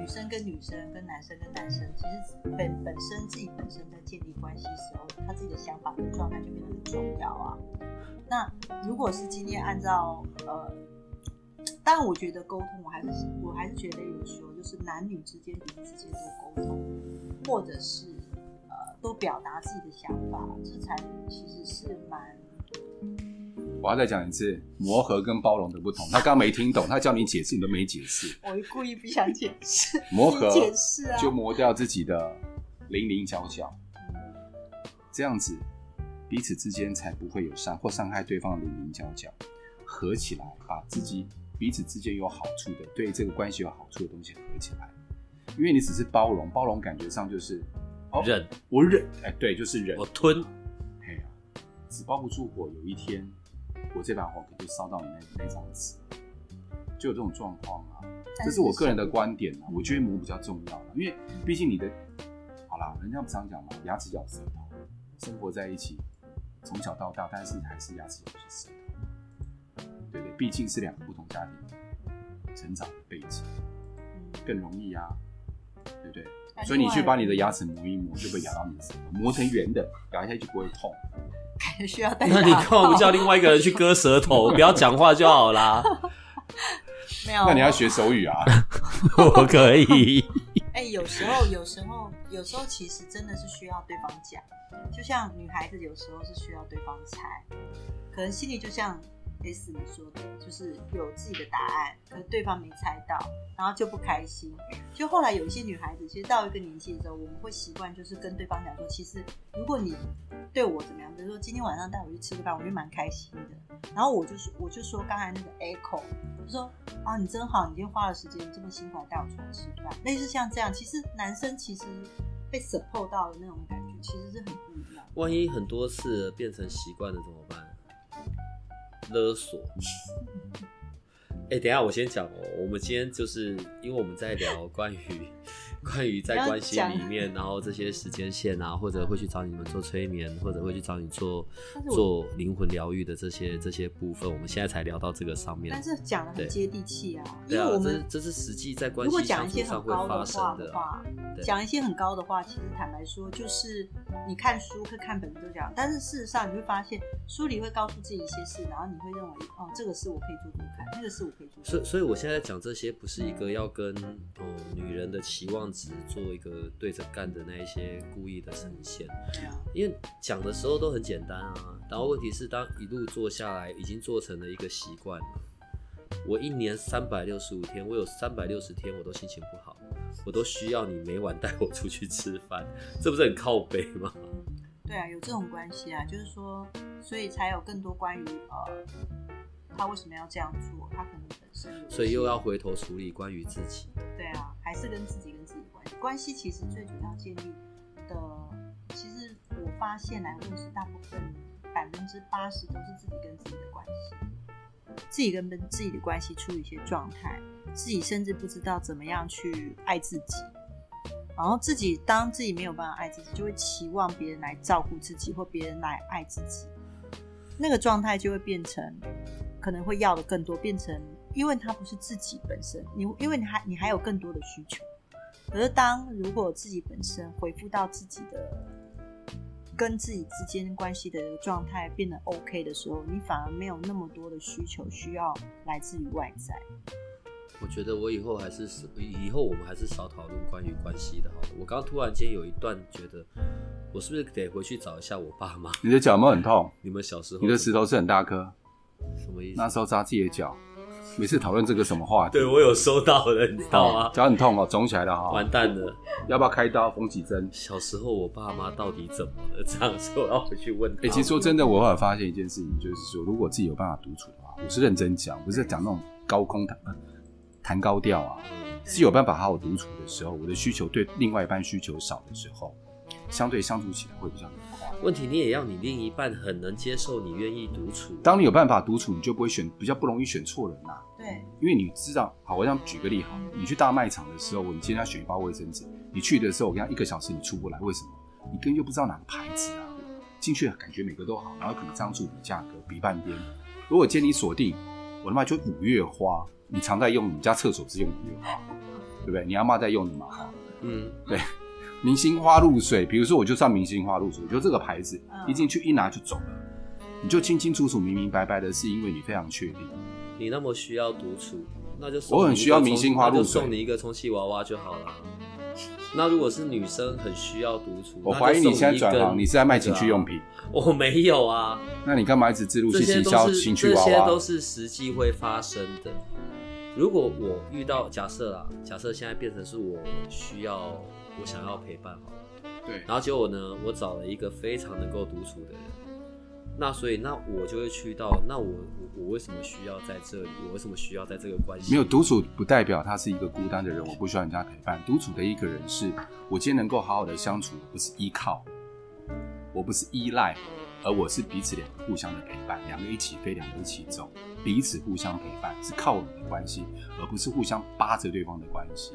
[SPEAKER 3] 女生跟女生跟男生跟男生，其实本本身自己本身在建立关系时候，他自己的想法跟状态就变得很重要啊。那如果是今天按照呃。但我觉得沟通，我还是我还是觉得有时候，就是男女之间彼此之间多沟通，或者是呃多表达自己的想法，这才其实是蛮。
[SPEAKER 2] 我要再讲一次，磨合跟包容的不同。他刚刚没听懂，他叫你解释，你都没解释。
[SPEAKER 3] 我故意不想解释。
[SPEAKER 2] 磨合
[SPEAKER 3] 解释啊，
[SPEAKER 2] 就磨掉自己的零零角角，这样子彼此之间才不会有伤或伤害对方的零零角角，合起来把自己。彼此之间有好处的，对这个关系有好处的东西合起来，因为你只是包容，包容感觉上就是
[SPEAKER 1] 忍，
[SPEAKER 2] 我忍，哎，对，就是忍，
[SPEAKER 1] 我吞，
[SPEAKER 2] 哎呀，纸包不住火，有一天我这把火可就烧到你那那张纸，就有这种状况啊。这是我个人的观点啊，我觉得磨比较重要，因为毕竟你的，好啦，人家不常讲嘛，牙齿咬舌头，生活在一起，从小到大，但是还是牙齿咬舌头。对对，毕竟是两个不同家庭成长的背景，更容易啊，对不对？所以你去把你的牙齿磨一磨，就会咬到你的舌头，磨成圆的，咬一下就不会痛。
[SPEAKER 3] 感觉需要戴
[SPEAKER 1] 那你干嘛不叫另外一个人去割舌头，不要讲话就好啦？
[SPEAKER 3] 没有？
[SPEAKER 2] 那你要学手语啊？
[SPEAKER 1] 我可以。
[SPEAKER 3] 哎、有时候，有时候，有时候其实真的是需要对方讲，就像女孩子有时候是需要对方猜，可能心里就像类似你说的，就是有自己的答案，可对方没猜到，然后就不开心。就后来有一些女孩子，其实到一个年纪的时候，我们会习惯就是跟对方讲说，其实如果你对我怎么样，比如说今天晚上带我去吃个饭，我就蛮开心的。然后我就说，我就说刚才那个 echo，就说啊，你真好，你今天花了时间这么辛苦来带我出来吃饭，类似像这样，其实男生其实被 support 到的那种感觉，其实是很不一样。
[SPEAKER 1] 万一很多次变成习惯了怎么办？勒索。哎、等下我先讲哦，我们今天就是因为我们在聊关于关于在关系里面，然后这些时间线啊，或者会去找你们做催眠，或者会去找你做做灵魂疗愈的这些这些部分，我们现在才聊到这个上面
[SPEAKER 3] 但。是讲的很接地气啊，因为我们
[SPEAKER 1] 这是实际在关系相处上会发生的。
[SPEAKER 3] 话，
[SPEAKER 1] 对
[SPEAKER 3] 讲一些很高的话，其实坦白说，就是你看书、会看本子都讲，但是事实上你会发现，书里会告诉自己一些事，然后你会认为，哦，这个事我可以做做看，那个事我可以做。
[SPEAKER 1] 所以，所以我现在讲这些，不是一个要跟嗯女人的期望值做一个对着干的那一些故意的呈现，因为讲的时候都很简单啊，然后问题是当一路做下来，已经做成了一个习惯了。我一年三百六十五天，我有三百六十天我都心情不好，我都需要你每晚带我出去吃饭，这不是很靠北吗？
[SPEAKER 3] 对啊，有这种关系啊，就是说，所以才有更多关于呃，他为什么要这样做，他可能本身
[SPEAKER 1] 所以又要回头处理关于自己。
[SPEAKER 3] 对啊，还是跟自己跟自己的关系。关系其实最主要建立的，其实我发现来问是大部分百分之八十都是自己跟自己的关系，自己跟自己的关系处于一些状态，自己甚至不知道怎么样去爱自己。然后自己当自己没有办法爱自己，就会期望别人来照顾自己，或别人来爱自己，那个状态就会变成可能会要的更多，变成因为它不是自己本身，你因为你还你还有更多的需求。可是当如果自己本身回复到自己的跟自己之间关系的状态变得 OK 的时候，你反而没有那么多的需求需要来自于外在。
[SPEAKER 1] 我觉得我以后还是以后我们还是少讨论关于关系的好了。我刚突然间有一段觉得，我是不是得回去找一下我爸妈？
[SPEAKER 2] 你的脚有没有很痛？
[SPEAKER 1] 你们小时候
[SPEAKER 2] 你的石头是很大颗，
[SPEAKER 1] 什么意思？
[SPEAKER 2] 那时候扎自己的脚。每次讨论这个什么话题？
[SPEAKER 1] 对我有收到的，你知道吗？
[SPEAKER 2] 脚很痛哦，肿起来了哈。
[SPEAKER 1] 完蛋了！
[SPEAKER 2] 要不要开刀缝几针？
[SPEAKER 1] 小时候我爸妈到底怎么了？这样子我要回去问他
[SPEAKER 2] 哎、
[SPEAKER 1] 们。
[SPEAKER 2] 其实说真的，我后来发现一件事情，就是说，如果自己有办法独处的话，我是认真讲，不是讲那种高空弹呃弹高调啊，
[SPEAKER 1] 嗯
[SPEAKER 2] 是有办法好好独处的时候，我的需求对另外一半需求少的时候，相对相处起来会比较愉快。
[SPEAKER 1] 问题你也要你另一半很能接受你愿意独处。
[SPEAKER 2] 当你有办法独处，你就不会选，比较不容易选错人呐、
[SPEAKER 3] 对，
[SPEAKER 2] 因为你知道，好，我这样举个例哈，你去大卖场的时候，你今天要选一包卫生纸，你去的时候，我跟你讲一个小时你出不来，为什么？你根本就不知道哪个牌子啊，进去感觉每个都好，然后可能这样处比价格比半天。如果今天你锁定，我他妈就五月花，你常在用，你家厕所是用五月花，对不对？你阿妈在用的嘛，哈，
[SPEAKER 1] 嗯，
[SPEAKER 2] 对。明星花露水，比如说我就上明星花露水，就这个牌子，
[SPEAKER 3] 嗯
[SPEAKER 2] 一进去一拿就走了，你就清清楚楚、明明白白的，是因为你非常确定。
[SPEAKER 1] 你那么需要独处，那就送
[SPEAKER 2] 我很需要明星花露水
[SPEAKER 1] 送你一个充气娃娃就好了。那如果是女生很需要独处，
[SPEAKER 2] 我怀疑你现在转行，你是在卖情趣用品。
[SPEAKER 1] 我没有啊，
[SPEAKER 2] 那你干嘛一直自入
[SPEAKER 1] 这
[SPEAKER 2] 去行销
[SPEAKER 1] 些
[SPEAKER 2] 情趣娃娃
[SPEAKER 1] 这些都？是实际会发生的。如果我遇到假设啦，假设现在变成是我需要，我想要陪伴好了，
[SPEAKER 2] 对，
[SPEAKER 1] 然后结果呢，我找了一个非常能够独处的人，那所以那我就会去到，那我我我为什么需要在这里？我为什么需要在这个关系？
[SPEAKER 2] 没有独处不代表他是一个孤单的人，我不需要人家陪伴。独处的一个人是我今天能够好好的相处，不是依靠，我不是依赖，而我是彼此两个互相的陪伴，两个一起飞，两个一起走，彼此互相陪伴，是靠拢的关系，而不是互相扒着对方的关系。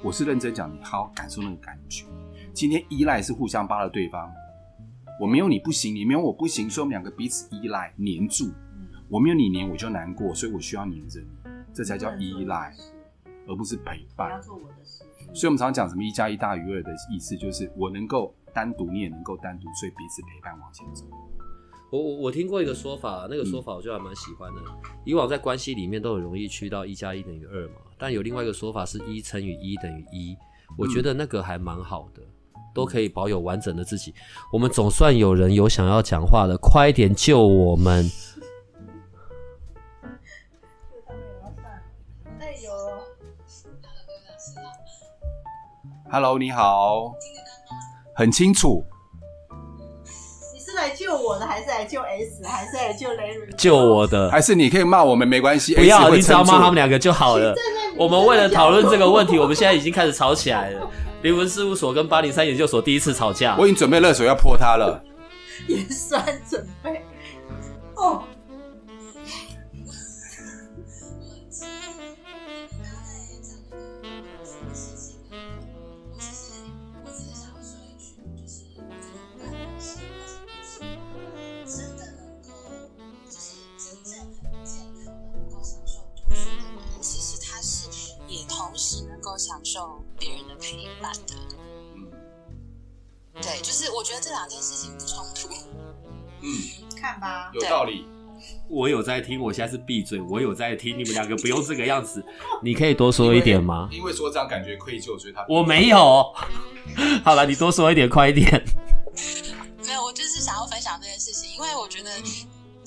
[SPEAKER 2] 我是认真讲，你好好感受那个感觉。今天依赖是互相扒了对方，我没有你不行，你没有我不行，所以我们两个彼此依赖黏住。
[SPEAKER 3] 嗯，
[SPEAKER 2] 我没有你黏我就难过，所以我需要黏着你，这才叫依赖，而不是陪伴。所以我们常常讲什么一加一大于二的意思，就是我能够单独，你也能够单独，所以彼此陪伴往前走。
[SPEAKER 1] 我我我听过一个说法，那个说法我就还蛮喜欢的。以往在关系里面都很容易去到一加一等于二嘛，但有另外一个说法是一乘以一等于一，我觉得那个还蛮好的，都可以保有完整的自己。我们总算有人有想要讲话的，快一点救我们！
[SPEAKER 3] 哎呦
[SPEAKER 2] ，Hello，你好，很清楚。
[SPEAKER 3] 我的，还是来救 S，还是来救雷瑞？
[SPEAKER 1] 救我的！
[SPEAKER 2] 还是你可以骂我们没关系，
[SPEAKER 1] 不要，你只要骂他们两个就好了。我们为了讨论这个问题，我们现在已经开始吵起来了。灵魂事务所跟八零三研究所第一次吵架，
[SPEAKER 2] 我已经准备热水要泼他了。
[SPEAKER 3] 也算准备。哦，
[SPEAKER 4] 对，就是我觉得这两件事情不冲突。
[SPEAKER 2] 嗯，
[SPEAKER 3] 看吧，
[SPEAKER 2] 有道理。
[SPEAKER 1] 我有在听，我现在是闭嘴，我有在听，你们两个不用这个样子。你可以多说一点吗？
[SPEAKER 2] 因为说这样感觉愧疚，所以他
[SPEAKER 1] 我没有。好了，你多说一点，快一点。
[SPEAKER 4] 没有，我就是想要分享这件事情，因为我觉得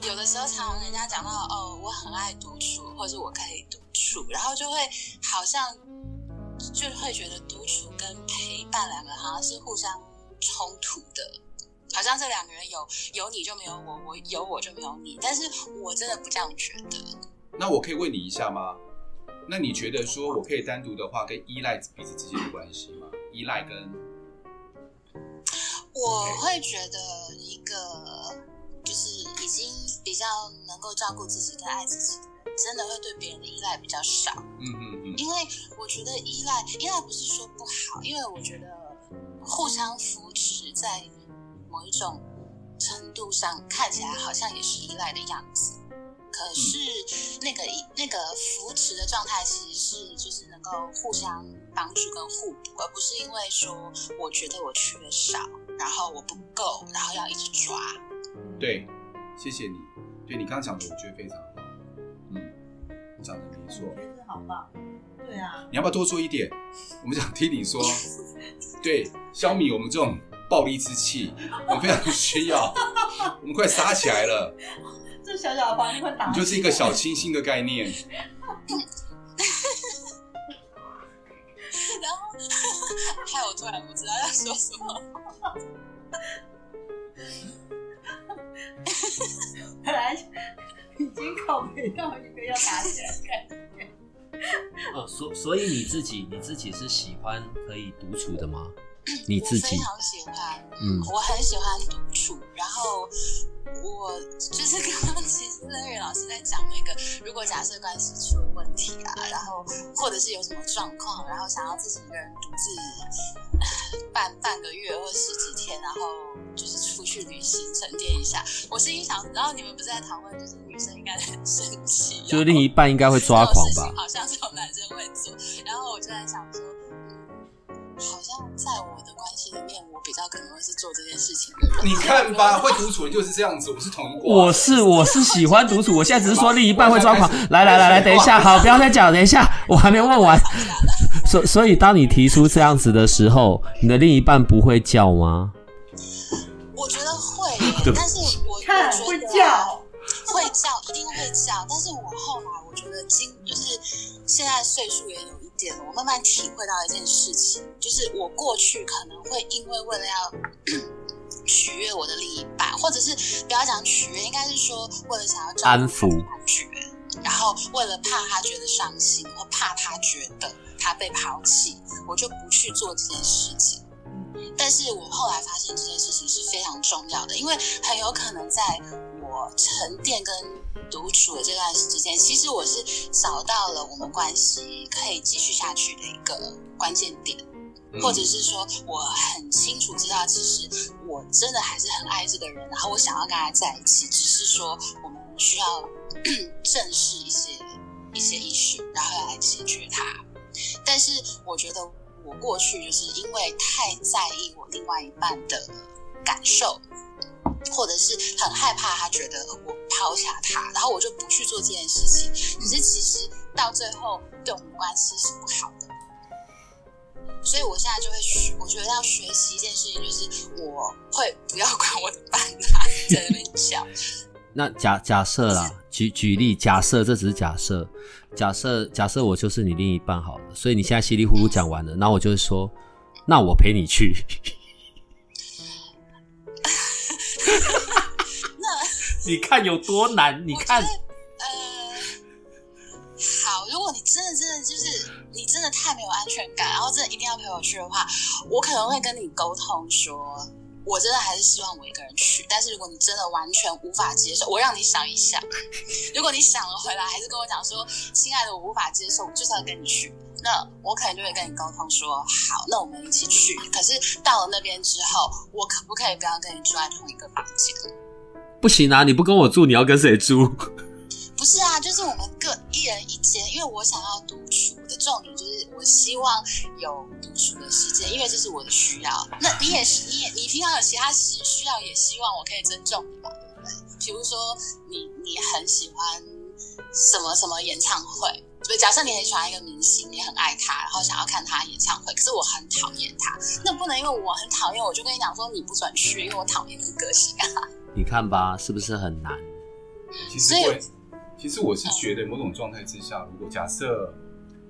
[SPEAKER 4] 有的时候常常人家讲到哦，我很爱独处，或者我可以独处，然后就会好像就会觉得独处跟陪伴两个好像是互相冲突的。好像这两个人有有你就没有我，我有我就没有你，但是我真的不这样觉得。
[SPEAKER 2] 那我可以问你一下吗？那你觉得说我可以单独的话，跟依赖彼此之间的关系吗？依赖跟
[SPEAKER 4] 我会觉得一个就是已经比较能够照顾自己跟爱自己的人，真的会对别人的依赖比较少。
[SPEAKER 2] 嗯嗯嗯
[SPEAKER 4] 因为我觉得依赖依赖不是说不好，因为我觉得互相扶持在某一种程度上看起来好像也是依赖的样子。可是那个那个扶持的状态，其实是就是能够互相帮助跟互补，而不是因为说我觉得我缺少，然后我不够，然后要一直抓。
[SPEAKER 2] 对，谢谢你。对你刚讲的，我觉得非常好。嗯，讲的没错。
[SPEAKER 3] 好棒。对啊，
[SPEAKER 2] 你要不要多说一点？我们想听你说，对，消弭我们这种暴力之气，我们非常需要。我们快杀起来了，
[SPEAKER 3] 这小小的房间会打。
[SPEAKER 2] 你就是一个小清新的概念。
[SPEAKER 4] 然后害我突然不知道要说什么。
[SPEAKER 3] 本来已经靠北到一个要打起来的感觉。
[SPEAKER 1] 哦，所所以你自己，你自己是喜欢可以独处的吗？你自己
[SPEAKER 4] 我非，常喜欢，
[SPEAKER 1] 嗯
[SPEAKER 4] 我很喜欢独处。然后我就是刚刚其实乐瑞老师在讲那个，如果假设关系出了问题啊，然后或者是有什么状况，然后想要自己一个人独自呃半半个月或十几天，然后就是出去旅行沉淀一下。我心里想，然后你们不是在讨论，就是女生应该很生气，
[SPEAKER 1] 就是另一半应该会抓狂吧？
[SPEAKER 4] 好像只有男生会做。然后我就在想说，嗯，好像在我的关系里面，我比较可能会是做这件事情的人。
[SPEAKER 2] 你看吧，会独处的就是这样子，我是同。
[SPEAKER 1] 我是我是喜欢独处，我现在只是说另一半会抓狂。来来来来，等一下，好，不要再讲，等一下，我还没问完。所所以，当你提出这样子的时候，你的另一半不会叫吗？
[SPEAKER 4] 我觉得会 但是我
[SPEAKER 3] 看
[SPEAKER 4] 我觉得
[SPEAKER 3] 会叫，
[SPEAKER 4] 会叫，一定会叫。但是我后来我觉得今就是现在岁数也有一点了，我慢慢体会到一件事情，就是我过去可能会因为为了要 取悦我的另一半，或者是不要讲取悦，应该是说为了想要照顾
[SPEAKER 1] 安抚
[SPEAKER 4] 感觉，然后为了怕他觉得伤心，或怕他觉得他被抛弃，我就不去做这件事情。但是我后来发现这件事情是非常重要的，因为很有可能在我沉淀跟独处的这段时间，其实我是找到了我们关系可以继续下去的一个关键点，
[SPEAKER 2] 嗯
[SPEAKER 4] 或者是说我很清楚知道，其实我真的还是很爱这个人，然后我想要跟他在一起，只是说我们需要 正视一些一些 issue，然后来解决它。但是我觉得我过去就是因为太在意我另外一半的感受，或者是很害怕他觉得我抛下他，然后我就不去做这件事情。可是其实到最后对我们关系是不好的。所以我现在就会学，我觉得要学习一件事情，就是我会不要管我的伴他在那边叫。
[SPEAKER 1] 那假假设啦，举举例，假设这只是假设，假设假设我就是你另一半好了，所以你现在稀里糊涂讲完了，然后我就会说，那我陪你去。
[SPEAKER 4] 那
[SPEAKER 1] 你看有多难？你看
[SPEAKER 4] 呃，好，如果你真的真的就是你真的太没有安全感，然后真的一定要陪我去的话，我可能会跟你沟通说，我真的还是希望我一个人去。但是如果你真的完全无法接受，我让你想一想，如果你想了回来，还是跟我讲说，亲爱的，我无法接受，我就是要跟你去。那我可能就会跟你沟通说，好，那我们一起去。可是到了那边之后，我可不可以不要跟你住在同一个房间？
[SPEAKER 1] 不行啊！你不跟我住，你要跟谁住？
[SPEAKER 4] 不是啊，就是我们各一人一间，因为我想要独处。我的重点就是我希望有独处的时间，因为这是我的需要。那你也是，你也你平常有其他需需要，也希望我可以尊重你吧，对不对？比如说你你很喜欢什么什么演唱会，对，假设你很喜欢一个明星，你很爱他，然后想要看他演唱会，可是我很讨厌他，那不能因为我很讨厌，我就跟你讲说你不准去，因为我讨厌你的个性啊。
[SPEAKER 1] 你看吧，是不是很难？
[SPEAKER 2] 其实
[SPEAKER 4] 所以
[SPEAKER 2] 我，其实我是觉得某种状态之下，如果假设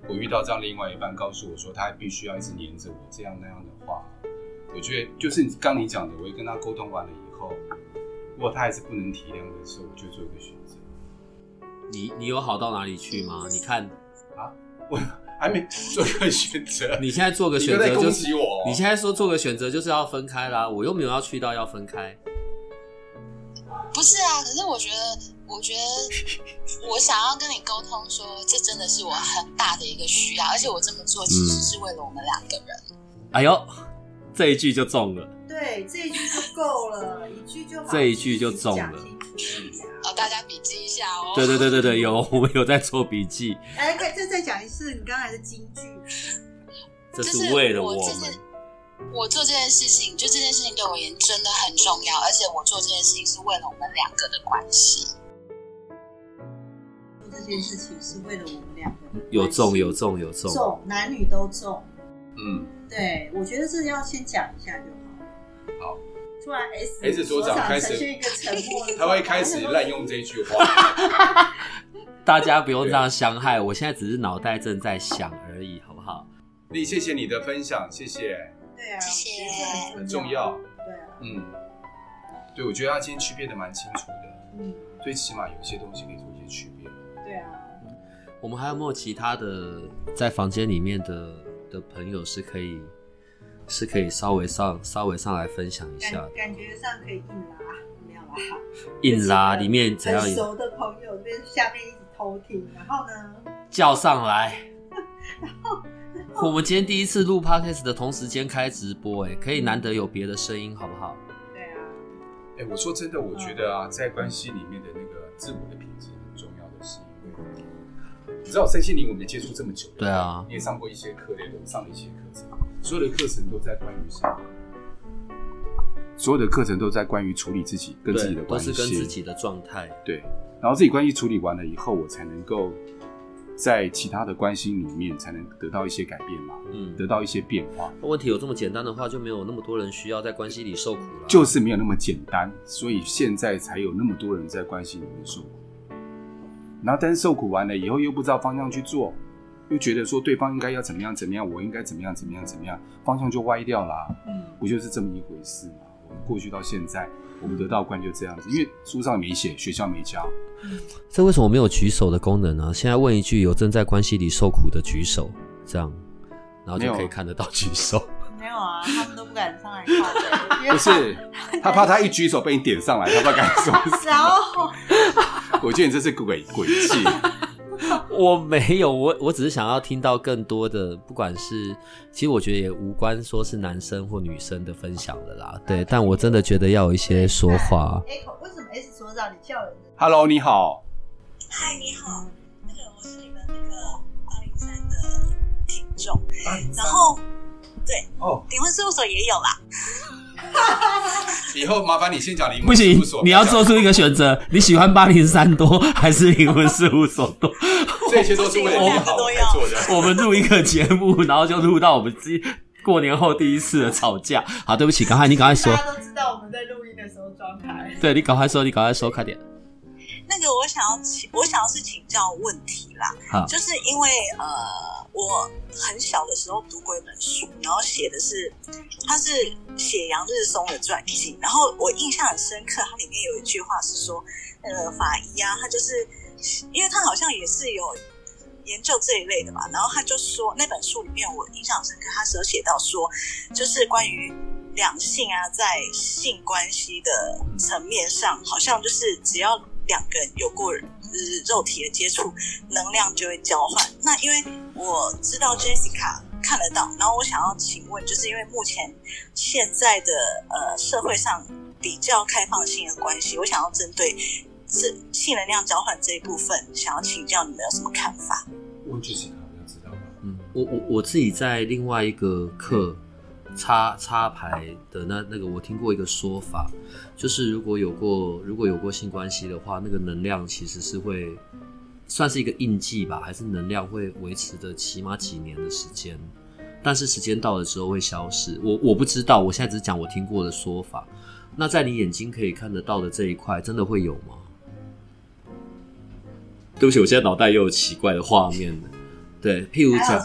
[SPEAKER 2] 我遇到这样另外一半告诉我说他必须要一直黏着我这样那样的话，我觉得就是刚你讲的，我会跟他沟通完了以后，如果他还是不能体谅的时候，我就做一个选择。
[SPEAKER 1] 你你有好到哪里去吗？你看啊，
[SPEAKER 2] 我还没做个选择，
[SPEAKER 1] 你现在做个选择就是
[SPEAKER 2] 击我哦，
[SPEAKER 1] 你现在说做个选择就是要分开啦，我又没有要去到要分开。
[SPEAKER 4] 不是啊，可是我觉得，我觉得 我想要跟你沟通说，这真的是我很大的一个需要，而且我这么做其实是为了我们两个人。
[SPEAKER 1] 哎呦，这一句就中了。
[SPEAKER 3] 对，这一句就够了，一句就好。
[SPEAKER 1] 这一句就中了
[SPEAKER 4] 哦，大家笔记一下哦。
[SPEAKER 1] 对对对对对，有我们有在做笔记，
[SPEAKER 3] 哎，再再再讲一次，你刚才的金句。
[SPEAKER 1] 这
[SPEAKER 4] 是
[SPEAKER 1] 为了我们。
[SPEAKER 4] 我做这件事情，就这件事情对我而言真的很重要，而且我做这件事情是为了我们两个的关系。
[SPEAKER 3] 做这件事情是为了我们两个的关系
[SPEAKER 1] 有中有中有中，
[SPEAKER 3] 中，男女都中。
[SPEAKER 2] 嗯，
[SPEAKER 3] 对，我觉得这要先讲一下就。好。突然 S
[SPEAKER 2] S 所长开始他会开始滥用这句话。
[SPEAKER 1] 大家不用这样伤害，我现在只是脑袋正在想而已，好不好？
[SPEAKER 2] 丽，谢谢你的分享，谢谢，
[SPEAKER 3] 对啊，
[SPEAKER 4] 谢谢
[SPEAKER 2] 很重要。
[SPEAKER 3] 对啊，
[SPEAKER 2] 嗯，对，我觉得他今天区别的蛮清楚的，
[SPEAKER 3] 嗯，
[SPEAKER 2] 最起码有些东西可以做一些区别。
[SPEAKER 3] 对啊，
[SPEAKER 1] 我们还有没有其他的在房间里面的的朋友是可以是可以稍微上稍微上来分享一下
[SPEAKER 3] 感感觉上可以硬拉，没有啦。
[SPEAKER 1] 硬拉里面怎样
[SPEAKER 3] 很熟的朋友在下面一直偷听，然后呢，
[SPEAKER 1] 叫上来。然后我们今天第一次录 podcast 的同时间开直播，哎，可以难得有别的声音，好不好？
[SPEAKER 3] 对啊，
[SPEAKER 2] 哎，我说真的，我觉得啊，在关系里面的那个自我的品质很重要的是，因为你知道身心灵我们也接触这么久，
[SPEAKER 1] 对啊
[SPEAKER 2] 你也上过一些课，对不对？上了一些课程，所有的课程都在关于什么？所有的课程都在关于处理自己跟自己的关系，
[SPEAKER 1] 是跟自己的状态。
[SPEAKER 2] 对，然后自己关系处理完了以后，我才能够在其他的关系里面才能得到一些改变嘛，
[SPEAKER 1] 嗯，
[SPEAKER 2] 得到一些变化。
[SPEAKER 1] 问题有这么简单的话，就没有那么多人需要在关系里受苦了。
[SPEAKER 2] 就是没有那么简单，所以现在才有那么多人在关系里面受苦。然后，但是受苦完了以后，又不知道方向去做，又觉得说对方应该要怎么样怎么样，我应该怎么样怎么样怎么样，方向就歪掉啦、
[SPEAKER 3] 嗯，
[SPEAKER 2] 不就是这么一回事吗？我们过去到现在，我们得到观就这样子，因为书上没写，学校没教。
[SPEAKER 1] 这为什么没有举手的功能呢？现在问一句，有正在关系里受苦的举手，这样，然后就可以看得到举手。
[SPEAKER 3] 没有啊，他们都不敢上来靠背，
[SPEAKER 2] 不是，他怕他一举手被你点上来，他不敢说。
[SPEAKER 3] 然后
[SPEAKER 2] 我觉得你这是鬼诡计。
[SPEAKER 1] 我没有，我我只是想要听到更多的，不管是，其实我觉得也无关说是男生或女生的分享的啦，对，但我真的觉得要有一些说话。
[SPEAKER 3] Echo 为什么 S 所长你叫人
[SPEAKER 2] ？Hello，你好。
[SPEAKER 5] 嗨，你好，那个我是你们那个八零三的听众，然后对
[SPEAKER 2] 哦，
[SPEAKER 6] 离婚事务所也有啦。
[SPEAKER 2] 以后麻烦你先讲离
[SPEAKER 7] 不行
[SPEAKER 2] 婚事务所，，
[SPEAKER 7] 你要做出一个选择，你喜欢八零三多 还是离婚事务所多？
[SPEAKER 2] 这些都是为了你好
[SPEAKER 6] 我
[SPEAKER 2] 才做的。
[SPEAKER 7] 我们录一个节目，然后就录到我们自己过年后第一次的吵架。好，对不起，刚才你赶快说，
[SPEAKER 3] 大家都知道我们在录音的时候状态。
[SPEAKER 7] 对你赶快说，你赶快说，快点。
[SPEAKER 6] 那个我想要请，我想要是请教问题啦，
[SPEAKER 7] 好，
[SPEAKER 6] 就是因为呃，我很小的时候读过一本书，然后写的是它是写杨日松的传记，然后我印象很深刻，它里面有一句话是说，呃，法医啊，他就是因为他好像也是有研究这一类的吧，然后他就说那本书里面我印象很深刻，他是有写到说，就是关于两性啊，在性关系的层面上，好像就是只要两个人有过呃肉体的接触，能量就会交换。那因为我知道 Jessica 看得到，然后我想要请问，就是因为目前现在的呃社会上比较开放性的关系，我想要针对这性能量交换这一部分，想要请教你们有什么看法？
[SPEAKER 2] 问句型好像知道吧？
[SPEAKER 1] 嗯，我我我自己在另外一个课插插牌的那那个，我听过一个说法，就是如果有过如果有过性关系的话，那个能量其实是会算是一个印记吧，还是能量会维持的起码几年的时间，但是时间到了之后会消失。我我不知道，我现在只讲我听过的说法。那在你眼睛可以看得到的这一块，真的会有吗？对不起，我现在脑袋又有奇怪的画面了。对，譬如假，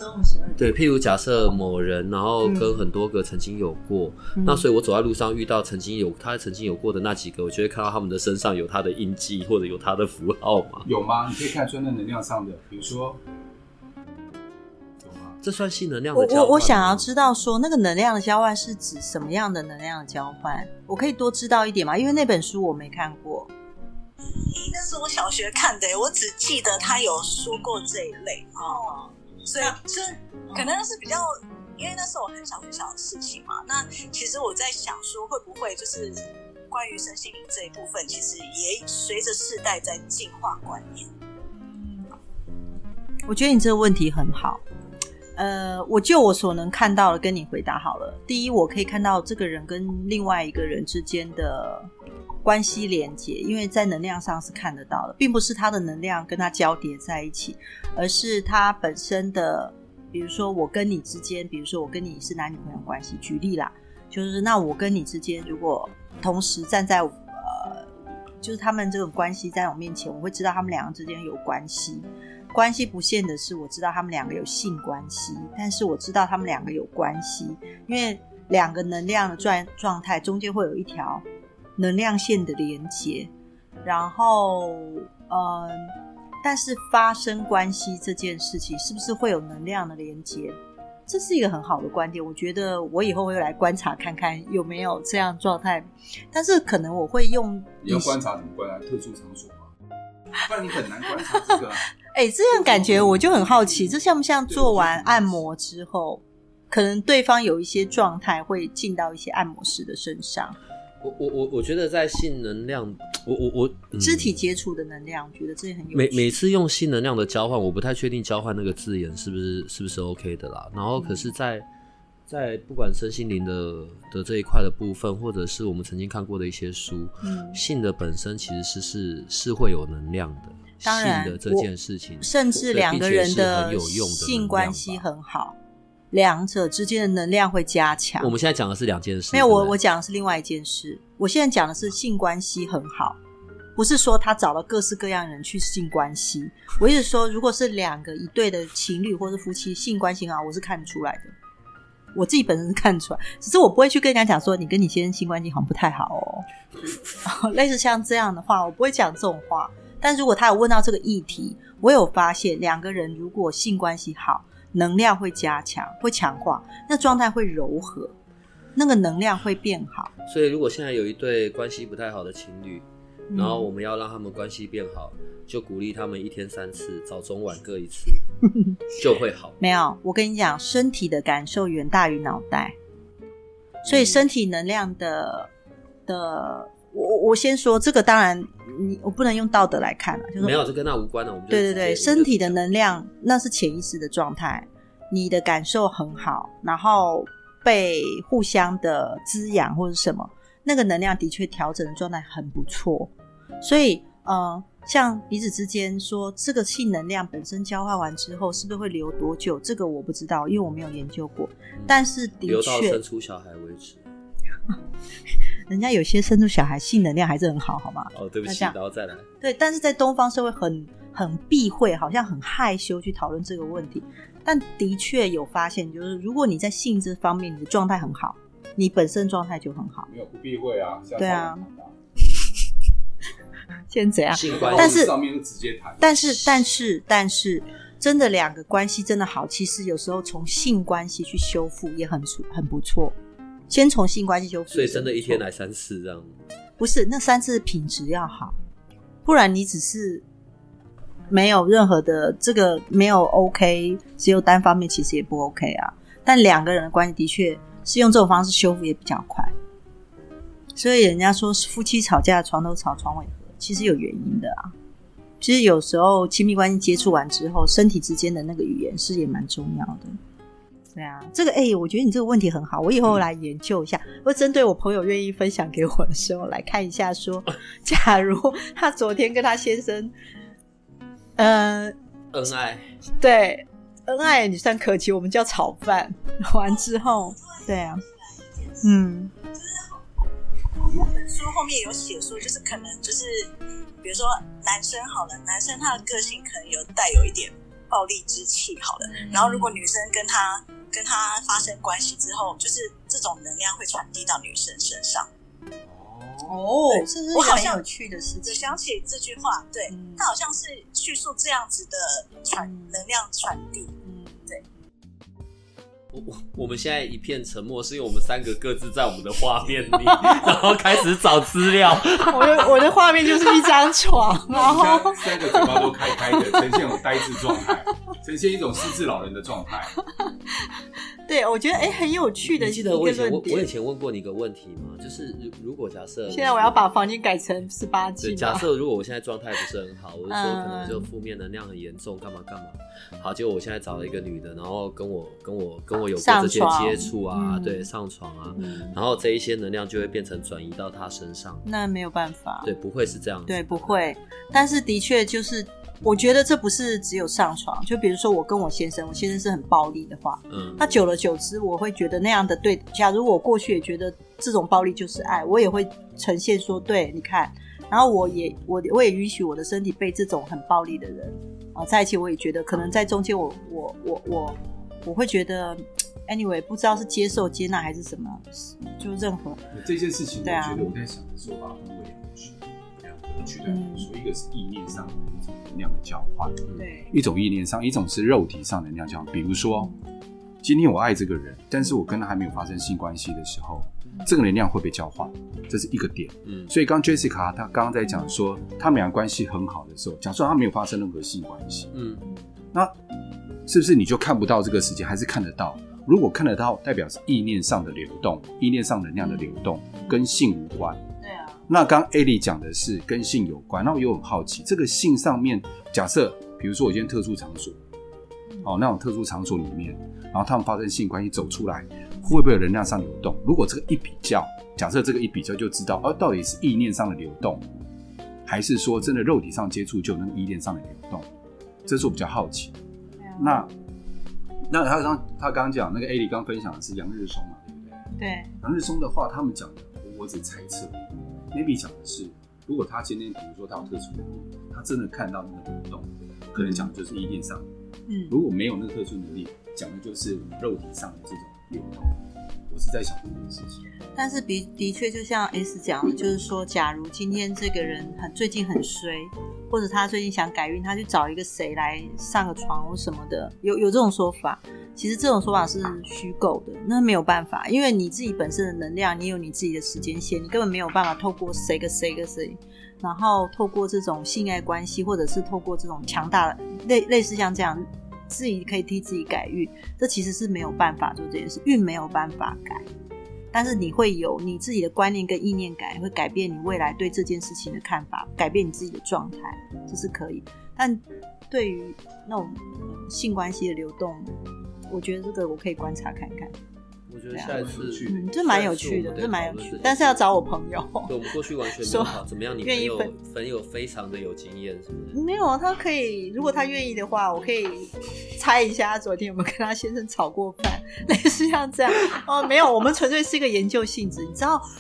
[SPEAKER 1] 对，譬如假设某人，然后跟很多个曾经有过，那所以我走在路上遇到曾经有他曾经有过的那几个，我就会看到他们的身上有他的印记或者有他的符号嘛。
[SPEAKER 2] 有吗？你可以看出那能量上的，比如说有吗？
[SPEAKER 1] 这算性能量
[SPEAKER 3] 我
[SPEAKER 1] 的交换
[SPEAKER 3] 我我想要知道说那个能量的交换是指什么样的能量的交换？我可以多知道一点吗？因为那本书我没看过。
[SPEAKER 6] 那是我小学看的，我只记得他有说过这一类哦，所以就是可能是比较，因为那是我很小很小的事情嘛。那其实我在想说，会不会就是关于身心灵这一部分，其实也随着世代在进化观念。
[SPEAKER 3] 我觉得你这个问题很好。呃，我就我所能看到的跟你回答好了。第一，我可以看到这个人跟另外一个人之间的关系连接，因为在能量上是看得到的，并不是他的能量跟他交叠在一起，而是他本身的，比如说我跟你之间，比如说我跟你是男女朋友关系，举例啦，就是那我跟你之间如果同时站在呃，就是他们这种关系在我面前，我会知道他们两个之间有关系。关系不限的是我知道他们两个有性关系，但是我知道他们两个有关系，因为两个能量的状状态中间会有一条能量线的连接，然后嗯，但是发生关系这件事情是不是会有能量的连接？这是一个很好的观点，我觉得我以后会来观察看看有没有这样状态，但是可能我会用
[SPEAKER 2] 你要观察怎么观察？特殊场所吗？不然你很难观察这个啊。
[SPEAKER 3] 哎、这样感觉我就很好奇，这像不像做完按摩之后，可能对方有一些状态会进到一些按摩师的身上，
[SPEAKER 1] 我我我我觉得在性能量，我我我、嗯
[SPEAKER 3] 肢体接触的能量，我觉得这也很有。
[SPEAKER 1] 每每次用性能量的交换，我不太确定交换那个字眼是不是是不是 OK 的啦。然后可是在，在不管身心灵的的这一块的部分，或者是我们曾经看过的一些书，
[SPEAKER 3] 嗯
[SPEAKER 1] 性的本身其实是是是会有能量的。
[SPEAKER 3] 当然
[SPEAKER 1] 性的这件事情，
[SPEAKER 3] 甚至两个人的性关系很好，两者之间的能量会加强。
[SPEAKER 1] 我们现在讲的是两件事。
[SPEAKER 3] 没有，我我讲的是另外一件事。我现在讲的是性关系很好，不是说他找了各式各样的人去性关系。我一直说，如果是两个一对的情侣或是夫妻性关系很好，我是看得出来的。我自己本身是看出来，只是我不会去跟人家讲说你跟你先生性关系好像不太好哦。类似像这样的话，我不会讲这种话。但如果他有问到这个议题，我有发现两个人如果性关系好，能量会加强，会强化，那状态会柔和，那个能量会变好。
[SPEAKER 1] 所以如果现在有一对关系不太好的情侣，
[SPEAKER 3] 嗯
[SPEAKER 1] 然后我们要让他们关系变好，就鼓励他们一天三次，早中晚各一次，就会好。
[SPEAKER 3] 没有，我跟你讲，身体的感受远大于脑袋，所以身体能量的的，我我先说这个，当然你我不能用道德来看了，就是
[SPEAKER 1] 没有，这跟那无关的。我们
[SPEAKER 3] 对对对，身体的能量那是潜意识的状态，你的感受很好，然后被互相的滋养或者什么，那个能量的确调整的状态很不错。所以呃，像彼此之间说这个性能量本身交换完之后，是不是会留多久？这个我不知道，因为我没有研究过。但是的
[SPEAKER 1] 留到
[SPEAKER 3] 确
[SPEAKER 1] 生，出小孩为止。
[SPEAKER 3] 人家有些生出小孩性能量还是很好，好吗？
[SPEAKER 1] 哦，对不起，然后再来。
[SPEAKER 3] 对，但是在东方社会很很避讳，好像很害羞去讨论这个问题。但的确有发现，就是如果你在性这方面你的状态很好，你本身状态就很好。
[SPEAKER 2] 没有不避讳啊，
[SPEAKER 3] 对啊 现在怎样？
[SPEAKER 1] 性关系
[SPEAKER 3] 但是
[SPEAKER 2] 上面就直接谈，
[SPEAKER 3] 但是，但是，但是，真的两个关系真的好，其实有时候从性关系去修复也很不很不错。先从性关系修复，
[SPEAKER 1] 所以真的一天来三次这样。
[SPEAKER 3] 不是那三次品质要好，不然你只是没有任何的这个没有 OK，只有单方面其实也不 OK 啊。但两个人的关系的确是用这种方式修复也比较快，所以人家说夫妻吵架床头吵床尾和，其实有原因的啊。其实有时候亲密关系接触完之后，身体之间的那个语言是也蛮重要的。对啊，这个哎、我觉得你这个问题很好，我以后来研究一下。我针对我朋友愿意分享给我的时候，来看一下说，假如他昨天跟他先生，呃，
[SPEAKER 1] 恩爱，
[SPEAKER 3] 对，恩爱你算可期，我们叫炒饭。完之后，对啊，嗯，那
[SPEAKER 6] 本书后面有写说，就是可能就是，比如说男生好了，男生他的个性可能有带有一点暴力之气好了，然后如果女生跟他跟他发生关系之后，就是这种能量会传递到女生身上。
[SPEAKER 3] 哦这是
[SPEAKER 6] 我好像
[SPEAKER 3] 很有趣的事
[SPEAKER 6] 我
[SPEAKER 3] 情。
[SPEAKER 6] 想起这句话，对
[SPEAKER 3] 嗯
[SPEAKER 6] 他好像是叙述这样子的传
[SPEAKER 3] 嗯
[SPEAKER 6] 能量传递。
[SPEAKER 1] 我我们现在一片沉默，是因为我们三个各自在我们的画面里，然后开始找资料。
[SPEAKER 3] 我的我的画面就是一张床，然后
[SPEAKER 2] 三个嘴巴都开开的，呈现有呆滞状态，呈现一种失智老人的状态。
[SPEAKER 3] 对我觉得哎、很有趣的
[SPEAKER 1] 你记得我以前
[SPEAKER 3] 论点。
[SPEAKER 1] 问我以前问过你一个问题吗？就是如如果假设
[SPEAKER 3] 现在我要把房间改成十八级，
[SPEAKER 1] 假设如果我现在状态不是很好，我就说
[SPEAKER 3] 嗯
[SPEAKER 1] 可能就负面能量很严重，干嘛干嘛。好，结果我现在找了一个女的，然后跟我跟我跟我有过这些接触啊，
[SPEAKER 3] 嗯
[SPEAKER 1] 对，上床啊，
[SPEAKER 3] 嗯，
[SPEAKER 1] 然后这一些能量就会变成转移到她身上。
[SPEAKER 3] 那没有办法。
[SPEAKER 1] 对，不会是这样子。
[SPEAKER 3] 对，不会。但是的确就是，我觉得这不是只有上床。就比如说我跟我先生，我先生是很暴力的话，
[SPEAKER 1] 嗯，
[SPEAKER 3] 那久了久之，我会觉得那样的对。假如我过去也觉得这种暴力就是爱，我也会呈现说，对，你看，然后我也我我也允许我的身体被这种很暴力的人啊、在一起，我也觉得可能在中间我，我我我我会觉得，anyway，不知道是接受接纳还是什么，就任何
[SPEAKER 2] 这件事情，我
[SPEAKER 3] 对啊
[SPEAKER 2] 觉得我在想的时候，把它分为两个区，两个区段来说，一个是意念上的一种能量的交换，
[SPEAKER 3] 对
[SPEAKER 2] 一种意念上，一种是肉体上的能量交换。比如说，今天我爱这个人，但是我跟他还没有发生性关系的时候，这个能量会被交换，这是一个点。
[SPEAKER 1] 嗯
[SPEAKER 2] 所以刚 Jessica 她刚刚在讲说，他们俩关系很好的时候，假设他没有发生任何性关系，
[SPEAKER 1] 嗯，
[SPEAKER 2] 那是不是你就看不到这个世界，还是看得到？如果看得到，代表是意念上的流动，意念上能量的流动，跟性无关。那刚 A 莉讲的是跟性有关，那我又很好奇，这个性上面，假设比如说我今天特殊场所，哦，那种特殊场所里面，然后他们发生性关系走出来，会不会有能量上流动？如果这个一比较，假设这个一比较就知道，哦，到底是意念上的流动，还是说真的肉体上接触就有那个意念上的流动？这是我比较好奇的。那那他刚他刚刚讲那个 A 莉刚分享的是杨日松嘛，对不对？
[SPEAKER 3] 对，
[SPEAKER 2] 杨日松的话，他们讲的，我我只猜测，maybe 讲的是，如果他今天比如说他有特殊能力，他真的看到那个流动，可能讲的就是意念上；
[SPEAKER 3] 嗯，
[SPEAKER 2] 如果没有那个特殊能力，讲的就是肉体上的这种流动。不是在想这件事情。
[SPEAKER 3] 但是的的确，就像 S 讲的，就是说，假如今天这个人很最近很衰，或者他最近想改运，他去找一个谁来上个床什么的，有有这种说法。其实这种说法是虚构的，那没有办法，因为你自己本身的能量，你有你自己的时间线，你根本没有办法透过谁个谁个谁，然后透过这种性爱关系，或者是透过这种强大的类类似像这样，自己可以替自己改运，这其实是没有办法做这件事，运没有办法改。但是你会有你自己的观念跟意念改，会改变你未来对这件事情的看法，改变你自己的状态，这是可以。但对于那种性关系的流动，我觉得这个我可以观察看看。
[SPEAKER 1] 我觉得下一次，
[SPEAKER 3] 嗯，这蛮有趣的，这蛮有趣但是要找我朋友。
[SPEAKER 1] 对，我们过去完全没
[SPEAKER 3] 说
[SPEAKER 1] 有好怎么样？你朋友
[SPEAKER 3] 愿意分
[SPEAKER 1] 朋友非常的有经验，是不是？
[SPEAKER 3] 没有啊，他可以，如果他愿意的话，我可以猜一下他昨天有没有跟他先生吵过饭，类似像这样。哦，没有，我们纯粹是一个研究性质，你知道？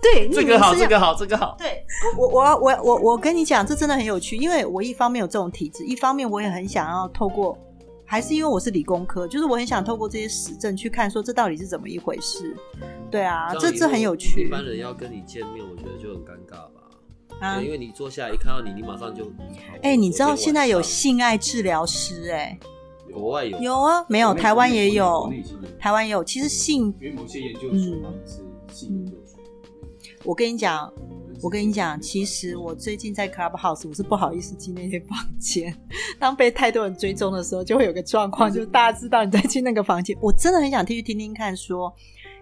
[SPEAKER 3] 对，
[SPEAKER 1] 这个好，这个好，这个好。
[SPEAKER 3] 对我我我我我我跟你讲，这真的很有趣，因为我一方面有这种体质，一方面我也很想要透过，还是因为我是理工科，就是我很想透过这些实证去看，说这到底是怎么一回事。对啊，这这很有趣
[SPEAKER 1] 一般人要跟你见面，我觉得就很尴尬吧。
[SPEAKER 3] 啊，
[SPEAKER 1] 因为你坐下来一看到你，你马上就……
[SPEAKER 3] 哎、你知道现在有性爱治疗师、哎，
[SPEAKER 1] 国外有
[SPEAKER 3] 有啊，没有，台湾也有台湾也有。其实性，
[SPEAKER 2] 因为某些研究
[SPEAKER 3] 嗯
[SPEAKER 2] 所他们是性研究所，
[SPEAKER 3] 我跟你讲，我跟你讲，其实我最近在 Clubhouse，我是不好意思进那些房间。当被太多人追踪的时候，就会有个状况，就是大家知道你在进那个房间。我真的很想听去听听看说，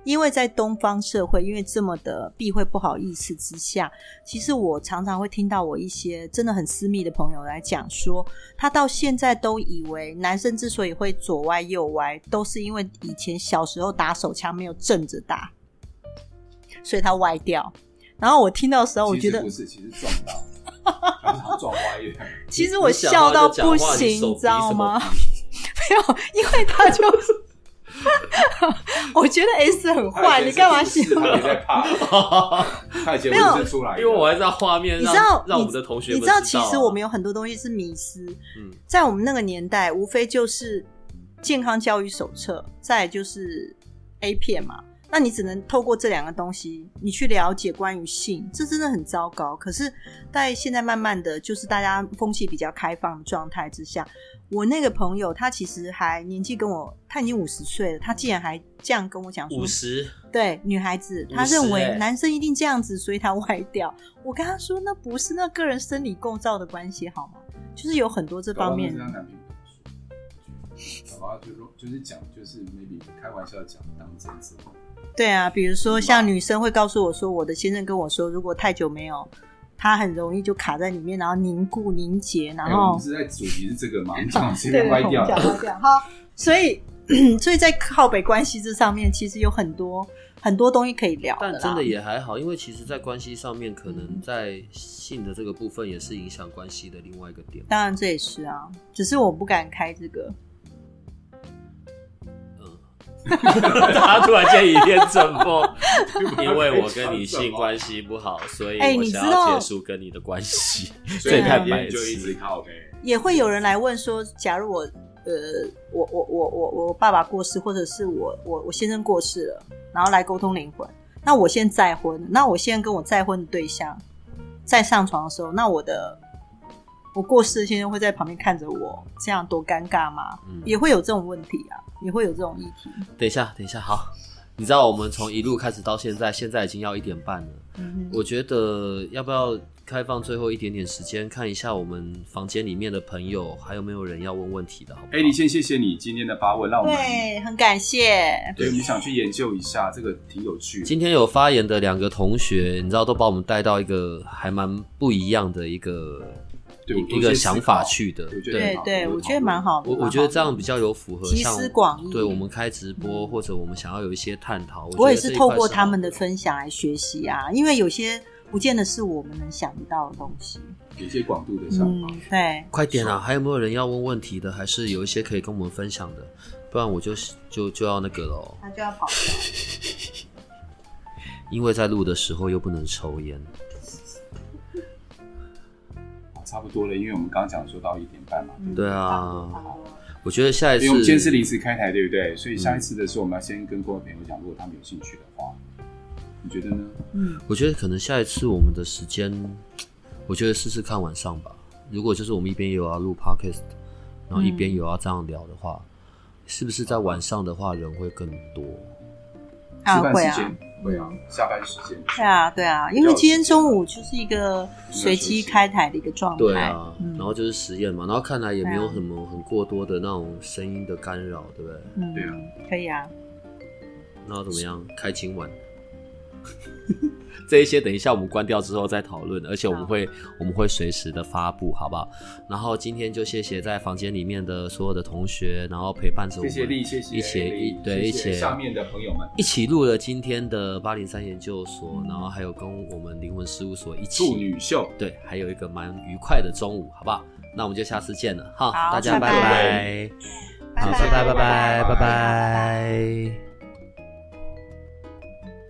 [SPEAKER 3] 因为在东方社会，因为这么的避讳不好意思之下，其实我常常会听到我一些真的很私密的朋友来讲说，他到现在都以为男生之所以会左歪右歪，都是因为以前小时候打手枪没有正着打，所以他歪掉。然后我听到的时候，我觉得
[SPEAKER 2] 其实不是，其实撞到，撞歪了。
[SPEAKER 3] 其实我笑到不行，你知道吗？没有，因为他就是，我觉得 S 很坏，你干嘛喜
[SPEAKER 2] 他也
[SPEAKER 3] 欢？
[SPEAKER 2] 在怕，他以前
[SPEAKER 3] 没有
[SPEAKER 2] 不是出来，
[SPEAKER 1] 因为我还在画面让
[SPEAKER 3] 你知道，
[SPEAKER 1] 让我们的同学
[SPEAKER 3] 你知道，
[SPEAKER 1] 啊
[SPEAKER 3] 其实我们有很多东西是迷失，
[SPEAKER 1] 嗯
[SPEAKER 3] 在我们那个年代，无非就是健康教育手册，再来就是 A 片嘛。那你只能透过这两个东西，你去了解关于性，这真的很糟糕。可是，在现在慢慢的就是大家风气比较开放的状态之下，我那个朋友他其实还年纪跟我，他已经五十岁了，他竟然还这样跟我讲说
[SPEAKER 1] 五，十，
[SPEAKER 3] 对女孩子
[SPEAKER 1] ，50
[SPEAKER 3] 她认为
[SPEAKER 1] 欸
[SPEAKER 3] 男生一定这样子，所以他歪掉。我跟他说，那不是那个人生理构造的关系，好吗？就是有很多这方面
[SPEAKER 2] 好那是她男朋友说，搞不好就说就是讲就是 maybe 开玩笑讲当真之后，
[SPEAKER 3] 对啊，比如说像女生会告诉我说，我的先生跟我说，如果太久没有，他很容易就卡在里面，然后凝固凝结，然后
[SPEAKER 2] 们是在主题是这个嘛，我们讲 这
[SPEAKER 3] 对
[SPEAKER 2] 边歪掉
[SPEAKER 3] 好，所以 所以在靠北关系这上面，其实有很多很多东西可以聊
[SPEAKER 1] 但真的也还好，因为其实，在关系上面，可能在性的这个部分也是影响关系的另外一个点。
[SPEAKER 3] 当然这也是啊，只是我不敢开这个。
[SPEAKER 1] 他突然间一片沉默，因为我跟你性关系不好，所以
[SPEAKER 3] 哎
[SPEAKER 1] 我想
[SPEAKER 3] 你知道
[SPEAKER 1] 要结束跟你的关系。
[SPEAKER 2] 所以
[SPEAKER 1] 太
[SPEAKER 2] 那
[SPEAKER 1] 白
[SPEAKER 2] 天就一直
[SPEAKER 1] 痴。
[SPEAKER 2] 靠呗。
[SPEAKER 3] 也会有人来问说，假如我呃，我我我我我爸爸过世，或者是我我我先生过世了，然后来沟通灵魂，那我现在再婚，那我现在跟我再婚的对象在上床的时候，那我的我过世的先生会在旁边看着我，这样多尴尬吗？
[SPEAKER 1] 嗯
[SPEAKER 3] 也会有这种问题啊，也会有这种议题。
[SPEAKER 1] 等一下，等一下，好，你知道我们从一路开始到现在，现在已经要一点半了。
[SPEAKER 3] 嗯
[SPEAKER 1] 我觉得要不要开放最后一点点时间，看一下我们房间里面的朋友还有没有人要问问题的，好不好？
[SPEAKER 2] 哎，李先，谢谢你今天的发问，让我们
[SPEAKER 3] 对，很感谢。
[SPEAKER 2] 对我们想去研究一下，这个挺有趣的。
[SPEAKER 1] 今天有发言的两个同学，你知道都把我们带到一个还蛮不一样的一个
[SPEAKER 2] 对
[SPEAKER 1] 一一个想法去的，对
[SPEAKER 3] 对对，我觉得蛮好的。
[SPEAKER 1] 我我觉得这样比较有符合
[SPEAKER 3] 集
[SPEAKER 1] 像
[SPEAKER 3] 思广益
[SPEAKER 1] 对我们开直播或者我们想要有一些探讨，
[SPEAKER 3] 我也是透过他们的分享来学习啊，因为有些不见得是我们能想得到的东西。
[SPEAKER 2] 有一些广度的想法。
[SPEAKER 3] 嗯，对，
[SPEAKER 1] 快点啊！还有没有人要问问题的？还是有一些可以跟我们分享的？不然我就就就要那个喽，
[SPEAKER 3] 他就要跑掉。
[SPEAKER 1] 因为在录的时候又不能抽烟。
[SPEAKER 2] 好差不多了，因为我们刚刚讲说到一点半嘛，对不对
[SPEAKER 1] 对啊我觉得下一次
[SPEAKER 2] 因为我们今天是临时开台，对不对？所以下一次的时候，我们要先跟各位朋友讲，如果他们有兴趣的话，你觉得呢？
[SPEAKER 3] 嗯，
[SPEAKER 1] 我觉得可能下一次我们的时间，我觉得试试看晚上吧。如果就是我们一边有要录 podcast，然后一边有要这样聊的话，是不是在晚上的话人会更多？
[SPEAKER 3] 啊会啊
[SPEAKER 2] 吃饭时间，会啊，下班时间，
[SPEAKER 3] 对啊，对啊，因为今天中午就是一个随机开台的一个状态。
[SPEAKER 1] 对啊，
[SPEAKER 3] 嗯
[SPEAKER 1] 然后就是实验嘛，然后看来也没有什么很过多的那种声音的干扰，对不对？
[SPEAKER 3] 嗯
[SPEAKER 2] 对啊，
[SPEAKER 3] 可以啊。
[SPEAKER 1] 那要怎么样？开今晚？这一些等一下我们关掉之后再讨论而且我们会我们会随时的发布好不好？然后今天就谢谢在房间里面的所有的同学然后陪伴着我们一起一对一起
[SPEAKER 2] 下面的朋友们。
[SPEAKER 1] 一起录了今天的八零三研究所然后还有跟我们灵魂事务所一起录
[SPEAKER 2] 女秀。
[SPEAKER 1] 对还有一个蛮愉快的中午好不好？那我们就下次见了
[SPEAKER 3] 好
[SPEAKER 1] 大家拜
[SPEAKER 3] 拜。
[SPEAKER 1] 好拜拜拜
[SPEAKER 2] 拜。
[SPEAKER 1] 拜拜。